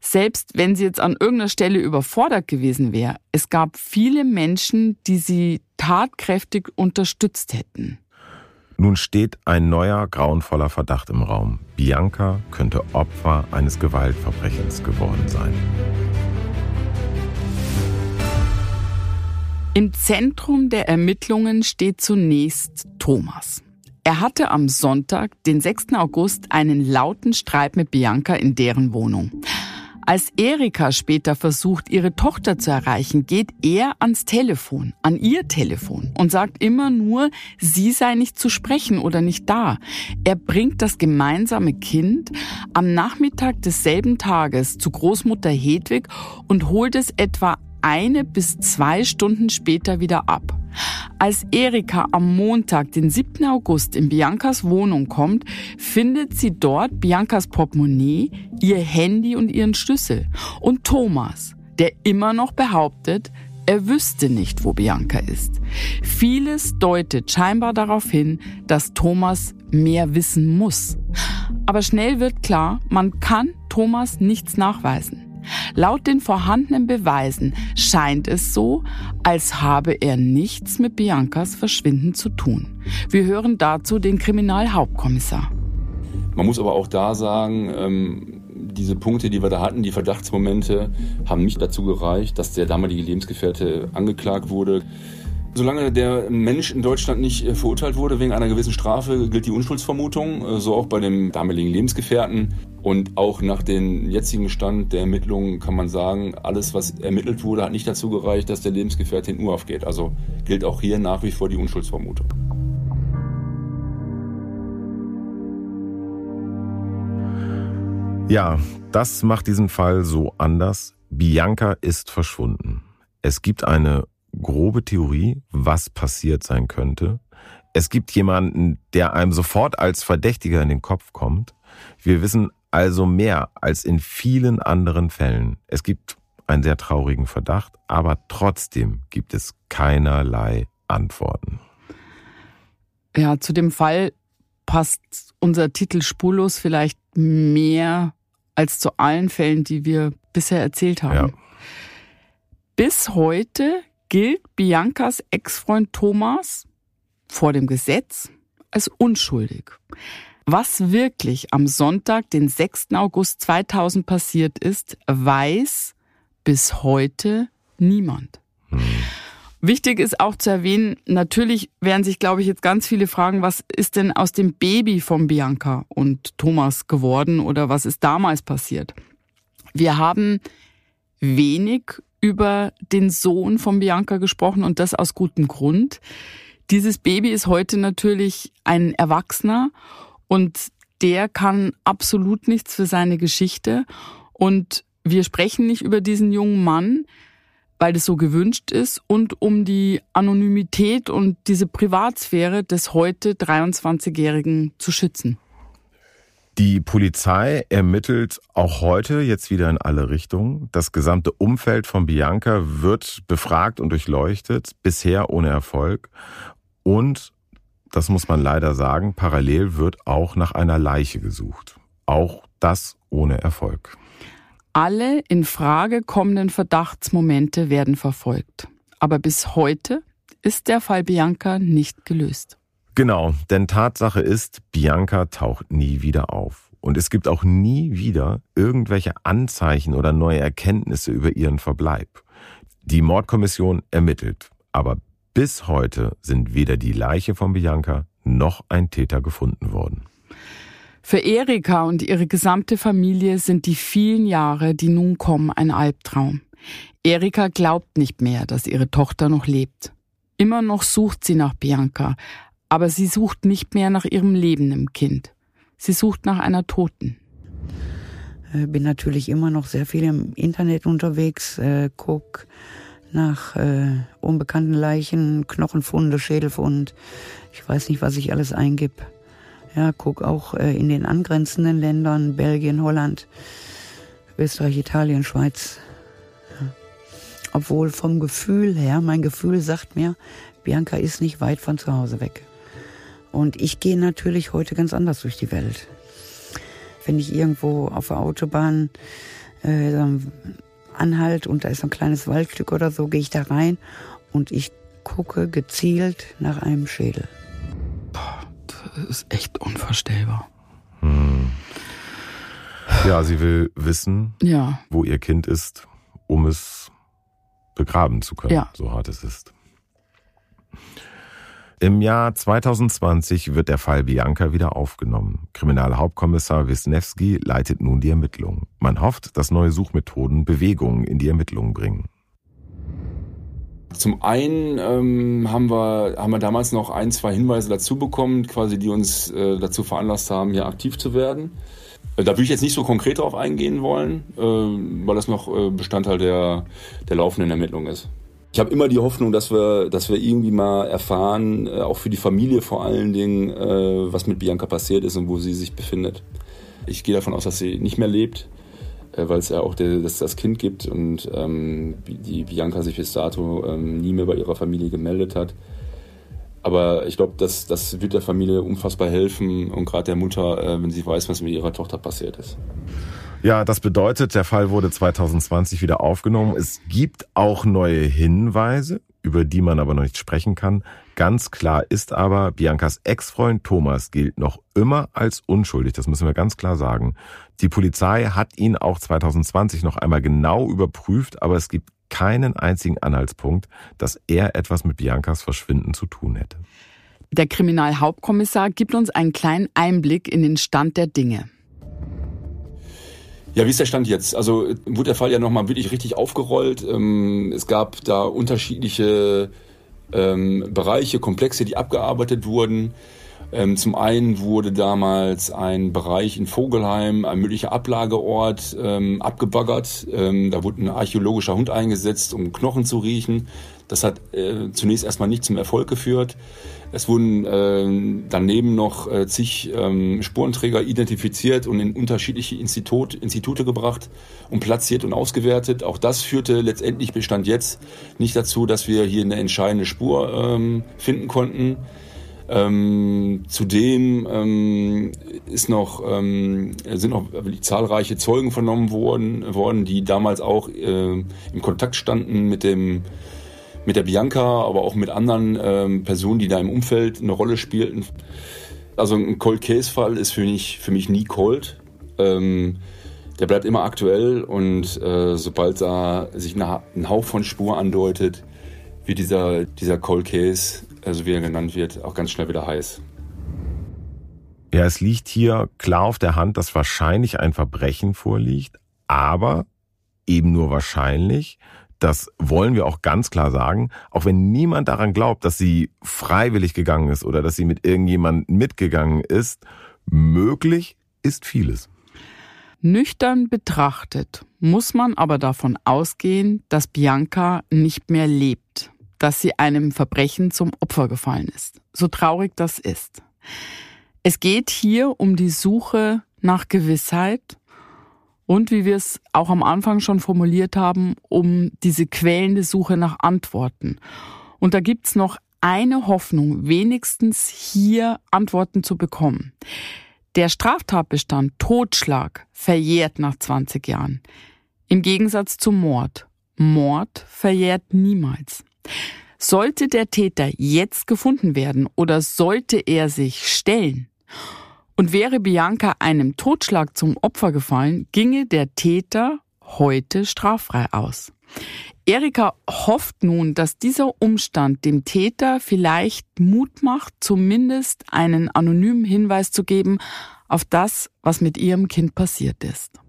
Selbst wenn sie jetzt an irgendeiner Stelle überfordert gewesen wäre, es gab viele Menschen, die sie tatkräftig unterstützt hätten. Nun steht ein neuer grauenvoller Verdacht im Raum. Bianca könnte Opfer eines Gewaltverbrechens geworden sein. Im Zentrum der Ermittlungen steht zunächst Thomas. Er hatte am Sonntag, den 6. August, einen lauten Streit mit Bianca in deren Wohnung. Als Erika später versucht, ihre Tochter zu erreichen, geht er ans Telefon, an ihr Telefon und sagt immer nur, sie sei nicht zu sprechen oder nicht da. Er bringt das gemeinsame Kind am Nachmittag desselben Tages zu Großmutter Hedwig und holt es etwa eine bis zwei Stunden später wieder ab. Als Erika am Montag, den 7. August, in Biancas Wohnung kommt, findet sie dort Biancas Portemonnaie, ihr Handy und ihren Schlüssel. Und Thomas, der immer noch behauptet, er wüsste nicht, wo Bianca ist. Vieles deutet scheinbar darauf hin, dass Thomas mehr wissen muss. Aber schnell wird klar, man kann Thomas nichts nachweisen. Laut den vorhandenen Beweisen scheint es so, als habe er nichts mit Biancas Verschwinden zu tun. Wir hören dazu den Kriminalhauptkommissar. Man muss aber auch da sagen, ähm, diese Punkte, die wir da hatten, die Verdachtsmomente, haben nicht dazu gereicht, dass der damalige Lebensgefährte angeklagt wurde. Solange der Mensch in Deutschland nicht äh, verurteilt wurde wegen einer gewissen Strafe, gilt die Unschuldsvermutung, äh, so auch bei dem damaligen Lebensgefährten. Und auch nach dem jetzigen Stand der Ermittlungen kann man sagen, alles, was ermittelt wurde, hat nicht dazu gereicht, dass der Lebensgefährte in Urhaft geht. Also gilt auch hier nach wie vor die Unschuldsvermutung. Ja, das macht diesen Fall so anders. Bianca ist verschwunden. Es gibt eine grobe Theorie, was passiert sein könnte. Es gibt jemanden, der einem sofort als Verdächtiger in den Kopf kommt. Wir wissen also mehr als in vielen anderen Fällen. Es gibt einen sehr traurigen Verdacht, aber trotzdem gibt es keinerlei Antworten. Ja, zu dem Fall passt unser Titel spurlos vielleicht mehr als zu allen Fällen, die wir bisher erzählt haben. Ja. Bis heute gilt Biancas Ex-Freund Thomas vor dem Gesetz als unschuldig. Was wirklich am Sonntag, den 6. August 2000 passiert ist, weiß bis heute niemand. Hm. Wichtig ist auch zu erwähnen, natürlich werden sich, glaube ich, jetzt ganz viele fragen, was ist denn aus dem Baby von Bianca und Thomas geworden oder was ist damals passiert? Wir haben wenig über den Sohn von Bianca gesprochen und das aus gutem Grund. Dieses Baby ist heute natürlich ein Erwachsener und der kann absolut nichts für seine Geschichte. Und wir sprechen nicht über diesen jungen Mann, weil das so gewünscht ist und um die Anonymität und diese Privatsphäre des heute 23-Jährigen zu schützen. Die Polizei ermittelt auch heute jetzt wieder in alle Richtungen. Das gesamte Umfeld von Bianca wird befragt und durchleuchtet, bisher ohne Erfolg. Und, das muss man leider sagen, parallel wird auch nach einer Leiche gesucht. Auch das ohne Erfolg. Alle in Frage kommenden Verdachtsmomente werden verfolgt. Aber bis heute ist der Fall Bianca nicht gelöst. Genau, denn Tatsache ist, Bianca taucht nie wieder auf. Und es gibt auch nie wieder irgendwelche Anzeichen oder neue Erkenntnisse über ihren Verbleib. Die Mordkommission ermittelt, aber bis heute sind weder die Leiche von Bianca noch ein Täter gefunden worden. Für Erika und ihre gesamte Familie sind die vielen Jahre, die nun kommen, ein Albtraum. Erika glaubt nicht mehr, dass ihre Tochter noch lebt. Immer noch sucht sie nach Bianca, aber sie sucht nicht mehr nach ihrem lebenden Kind. Sie sucht nach einer Toten. Äh, bin natürlich immer noch sehr viel im Internet unterwegs, äh, guck nach äh, unbekannten Leichen, Knochenfunde, Schädelfund. Ich weiß nicht, was ich alles eingib. Ja, guck auch äh, in den angrenzenden Ländern, Belgien, Holland, Österreich, Italien, Schweiz. Ja. Obwohl vom Gefühl her, mein Gefühl sagt mir, Bianca ist nicht weit von zu Hause weg. Und ich gehe natürlich heute ganz anders durch die Welt. Wenn ich irgendwo auf der Autobahn äh, anhalt und da ist so ein kleines Waldstück oder so, gehe ich da rein und ich gucke gezielt nach einem Schädel. Boah, das ist echt unvorstellbar. Hm. Ja, sie will wissen, ja. wo ihr Kind ist, um es begraben zu können, ja. so hart es ist. Im Jahr 2020 wird der Fall Bianca wieder aufgenommen. Kriminalhauptkommissar Wisniewski leitet nun die Ermittlungen. Man hofft, dass neue Suchmethoden Bewegungen in die Ermittlungen bringen. Zum einen ähm, haben, wir, haben wir damals noch ein, zwei Hinweise dazu bekommen, quasi die uns äh, dazu veranlasst haben, hier aktiv zu werden. Äh, da würde ich jetzt nicht so konkret drauf eingehen wollen, äh, weil das noch äh, Bestandteil der, der laufenden Ermittlung ist. Ich habe immer die Hoffnung, dass wir, dass wir irgendwie mal erfahren, auch für die Familie vor allen Dingen, was mit Bianca passiert ist und wo sie sich befindet. Ich gehe davon aus, dass sie nicht mehr lebt, weil es ja auch das, das Kind gibt und ähm, die Bianca sich bis dato ähm, nie mehr bei ihrer Familie gemeldet hat. Aber ich glaube, das, das wird der Familie unfassbar helfen und gerade der Mutter, äh, wenn sie weiß, was mit ihrer Tochter passiert ist. Ja, das bedeutet, der Fall wurde 2020 wieder aufgenommen. Es gibt auch neue Hinweise, über die man aber noch nicht sprechen kann. Ganz klar ist aber, Biancas Ex-Freund Thomas gilt noch immer als unschuldig. Das müssen wir ganz klar sagen. Die Polizei hat ihn auch 2020 noch einmal genau überprüft, aber es gibt keinen einzigen Anhaltspunkt, dass er etwas mit Biancas Verschwinden zu tun hätte. Der Kriminalhauptkommissar gibt uns einen kleinen Einblick in den Stand der Dinge. Ja, wie ist der Stand jetzt? Also wurde der Fall ja nochmal wirklich richtig aufgerollt. Ähm, es gab da unterschiedliche ähm, Bereiche, Komplexe, die abgearbeitet wurden. Ähm, zum einen wurde damals ein Bereich in Vogelheim, ein möglicher Ablageort, abgebaggert. Da wurde ein archäologischer Hund eingesetzt, um Knochen zu riechen. Das hat äh, zunächst erstmal nicht zum Erfolg geführt. Es wurden äh, daneben noch äh, zig ähm, Spurenträger identifiziert und in unterschiedliche Institut, Institute gebracht und platziert und ausgewertet. Auch das führte letztendlich Bestand jetzt nicht dazu, dass wir hier eine entscheidende Spur ähm, finden konnten. Ähm, zudem ähm, ist noch, ähm, sind noch zahlreiche Zeugen vernommen worden, worden die damals auch äh, im Kontakt standen mit dem mit der Bianca, aber auch mit anderen ähm, Personen, die da im Umfeld eine Rolle spielten. Also ein Cold Case Fall ist für mich, für mich nie cold. Ähm, der bleibt immer aktuell und äh, sobald da sich eine, ein Hauch von Spur andeutet, wird dieser, dieser Cold Case also wie er genannt wird, auch ganz schnell wieder heiß. Ja, es liegt hier klar auf der Hand, dass wahrscheinlich ein Verbrechen vorliegt, aber eben nur wahrscheinlich. Das wollen wir auch ganz klar sagen. Auch wenn niemand daran glaubt, dass sie freiwillig gegangen ist oder dass sie mit irgendjemandem mitgegangen ist, möglich ist vieles. Nüchtern betrachtet muss man aber davon ausgehen, dass Bianca nicht mehr lebt dass sie einem Verbrechen zum Opfer gefallen ist. So traurig das ist. Es geht hier um die Suche nach Gewissheit und, wie wir es auch am Anfang schon formuliert haben, um diese quälende Suche nach Antworten. Und da gibt's noch eine Hoffnung, wenigstens hier Antworten zu bekommen. Der Straftatbestand Totschlag verjährt nach 20 Jahren. Im Gegensatz zum Mord. Mord verjährt niemals. Sollte der Täter jetzt gefunden werden oder sollte er sich stellen? Und wäre Bianca einem Totschlag zum Opfer gefallen, ginge der Täter heute straffrei aus. Erika hofft nun, dass dieser Umstand dem Täter vielleicht Mut macht, zumindest einen anonymen Hinweis zu geben auf das, was mit ihrem Kind passiert ist.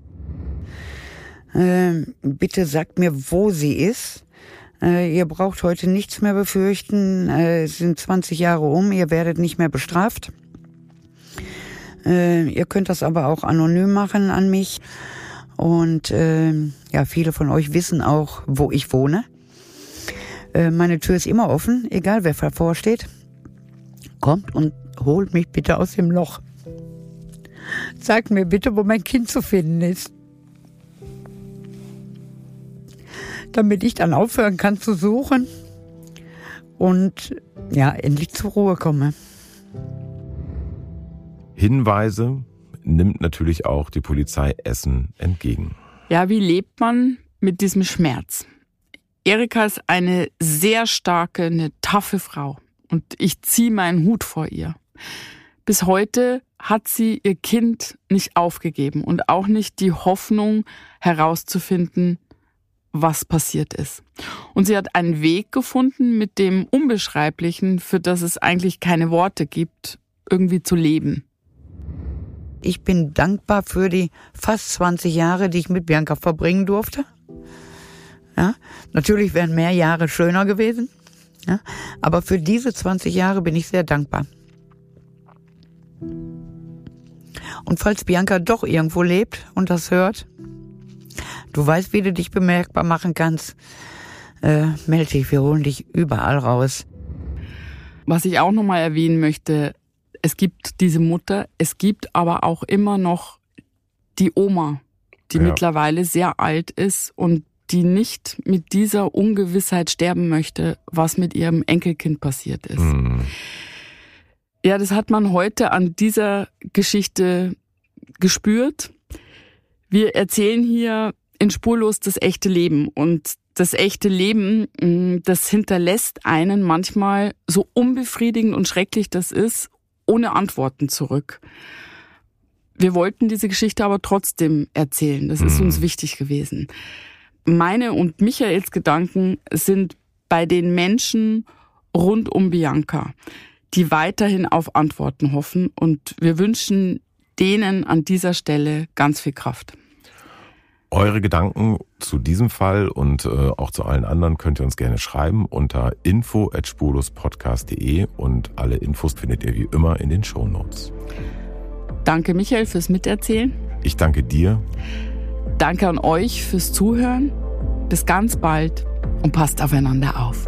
Ähm, bitte sagt mir, wo sie ist. Äh, ihr braucht heute nichts mehr befürchten. Äh, es sind 20 Jahre um, ihr werdet nicht mehr bestraft. Äh, ihr könnt das aber auch anonym machen an mich. Und äh, ja, viele von euch wissen auch, wo ich wohne. Äh, meine Tür ist immer offen, egal wer vorsteht. Kommt und holt mich bitte aus dem Loch. Sagt mir bitte, wo mein Kind zu finden ist. damit ich dann aufhören kann zu suchen und ja, endlich zur Ruhe komme. Hinweise nimmt natürlich auch die Polizei Essen entgegen. Ja, wie lebt man mit diesem Schmerz? Erika ist eine sehr starke, eine taffe Frau und ich ziehe meinen Hut vor ihr. Bis heute hat sie ihr Kind nicht aufgegeben und auch nicht die Hoffnung herauszufinden, was passiert ist. Und sie hat einen Weg gefunden, mit dem Unbeschreiblichen, für das es eigentlich keine Worte gibt, irgendwie zu leben. Ich bin dankbar für die fast 20 Jahre, die ich mit Bianca verbringen durfte. Ja, natürlich wären mehr Jahre schöner gewesen. Ja, aber für diese 20 Jahre bin ich sehr dankbar. Und falls Bianca doch irgendwo lebt und das hört, du weißt, wie du dich bemerkbar machen kannst, äh, melde dich, wir holen dich überall raus. Was ich auch nochmal erwähnen möchte, es gibt diese Mutter, es gibt aber auch immer noch die Oma, die ja. mittlerweile sehr alt ist und die nicht mit dieser Ungewissheit sterben möchte, was mit ihrem Enkelkind passiert ist. Mhm. Ja, das hat man heute an dieser Geschichte gespürt. Wir erzählen hier in Spurlos das echte Leben und das echte Leben, mm, das hinterlässt einen manchmal so unbefriedigend und schrecklich das ist, ohne Antworten zurück. Wir wollten diese Geschichte aber trotzdem erzählen. Das ist uns mhm. wichtig gewesen. Meine und Michaels Gedanken sind bei den Menschen rund um Bianca, die weiterhin auf Antworten hoffen und wir wünschen denen an dieser Stelle ganz viel Kraft. Eure Gedanken zu diesem Fall und äh, auch zu allen anderen könnt ihr uns gerne schreiben unter info@spurlospodcast.de und alle Infos findet ihr wie immer in den Show Notes. Danke Michael fürs Miterzählen. Ich danke dir. Danke an euch fürs Zuhören. Bis ganz bald und passt aufeinander auf.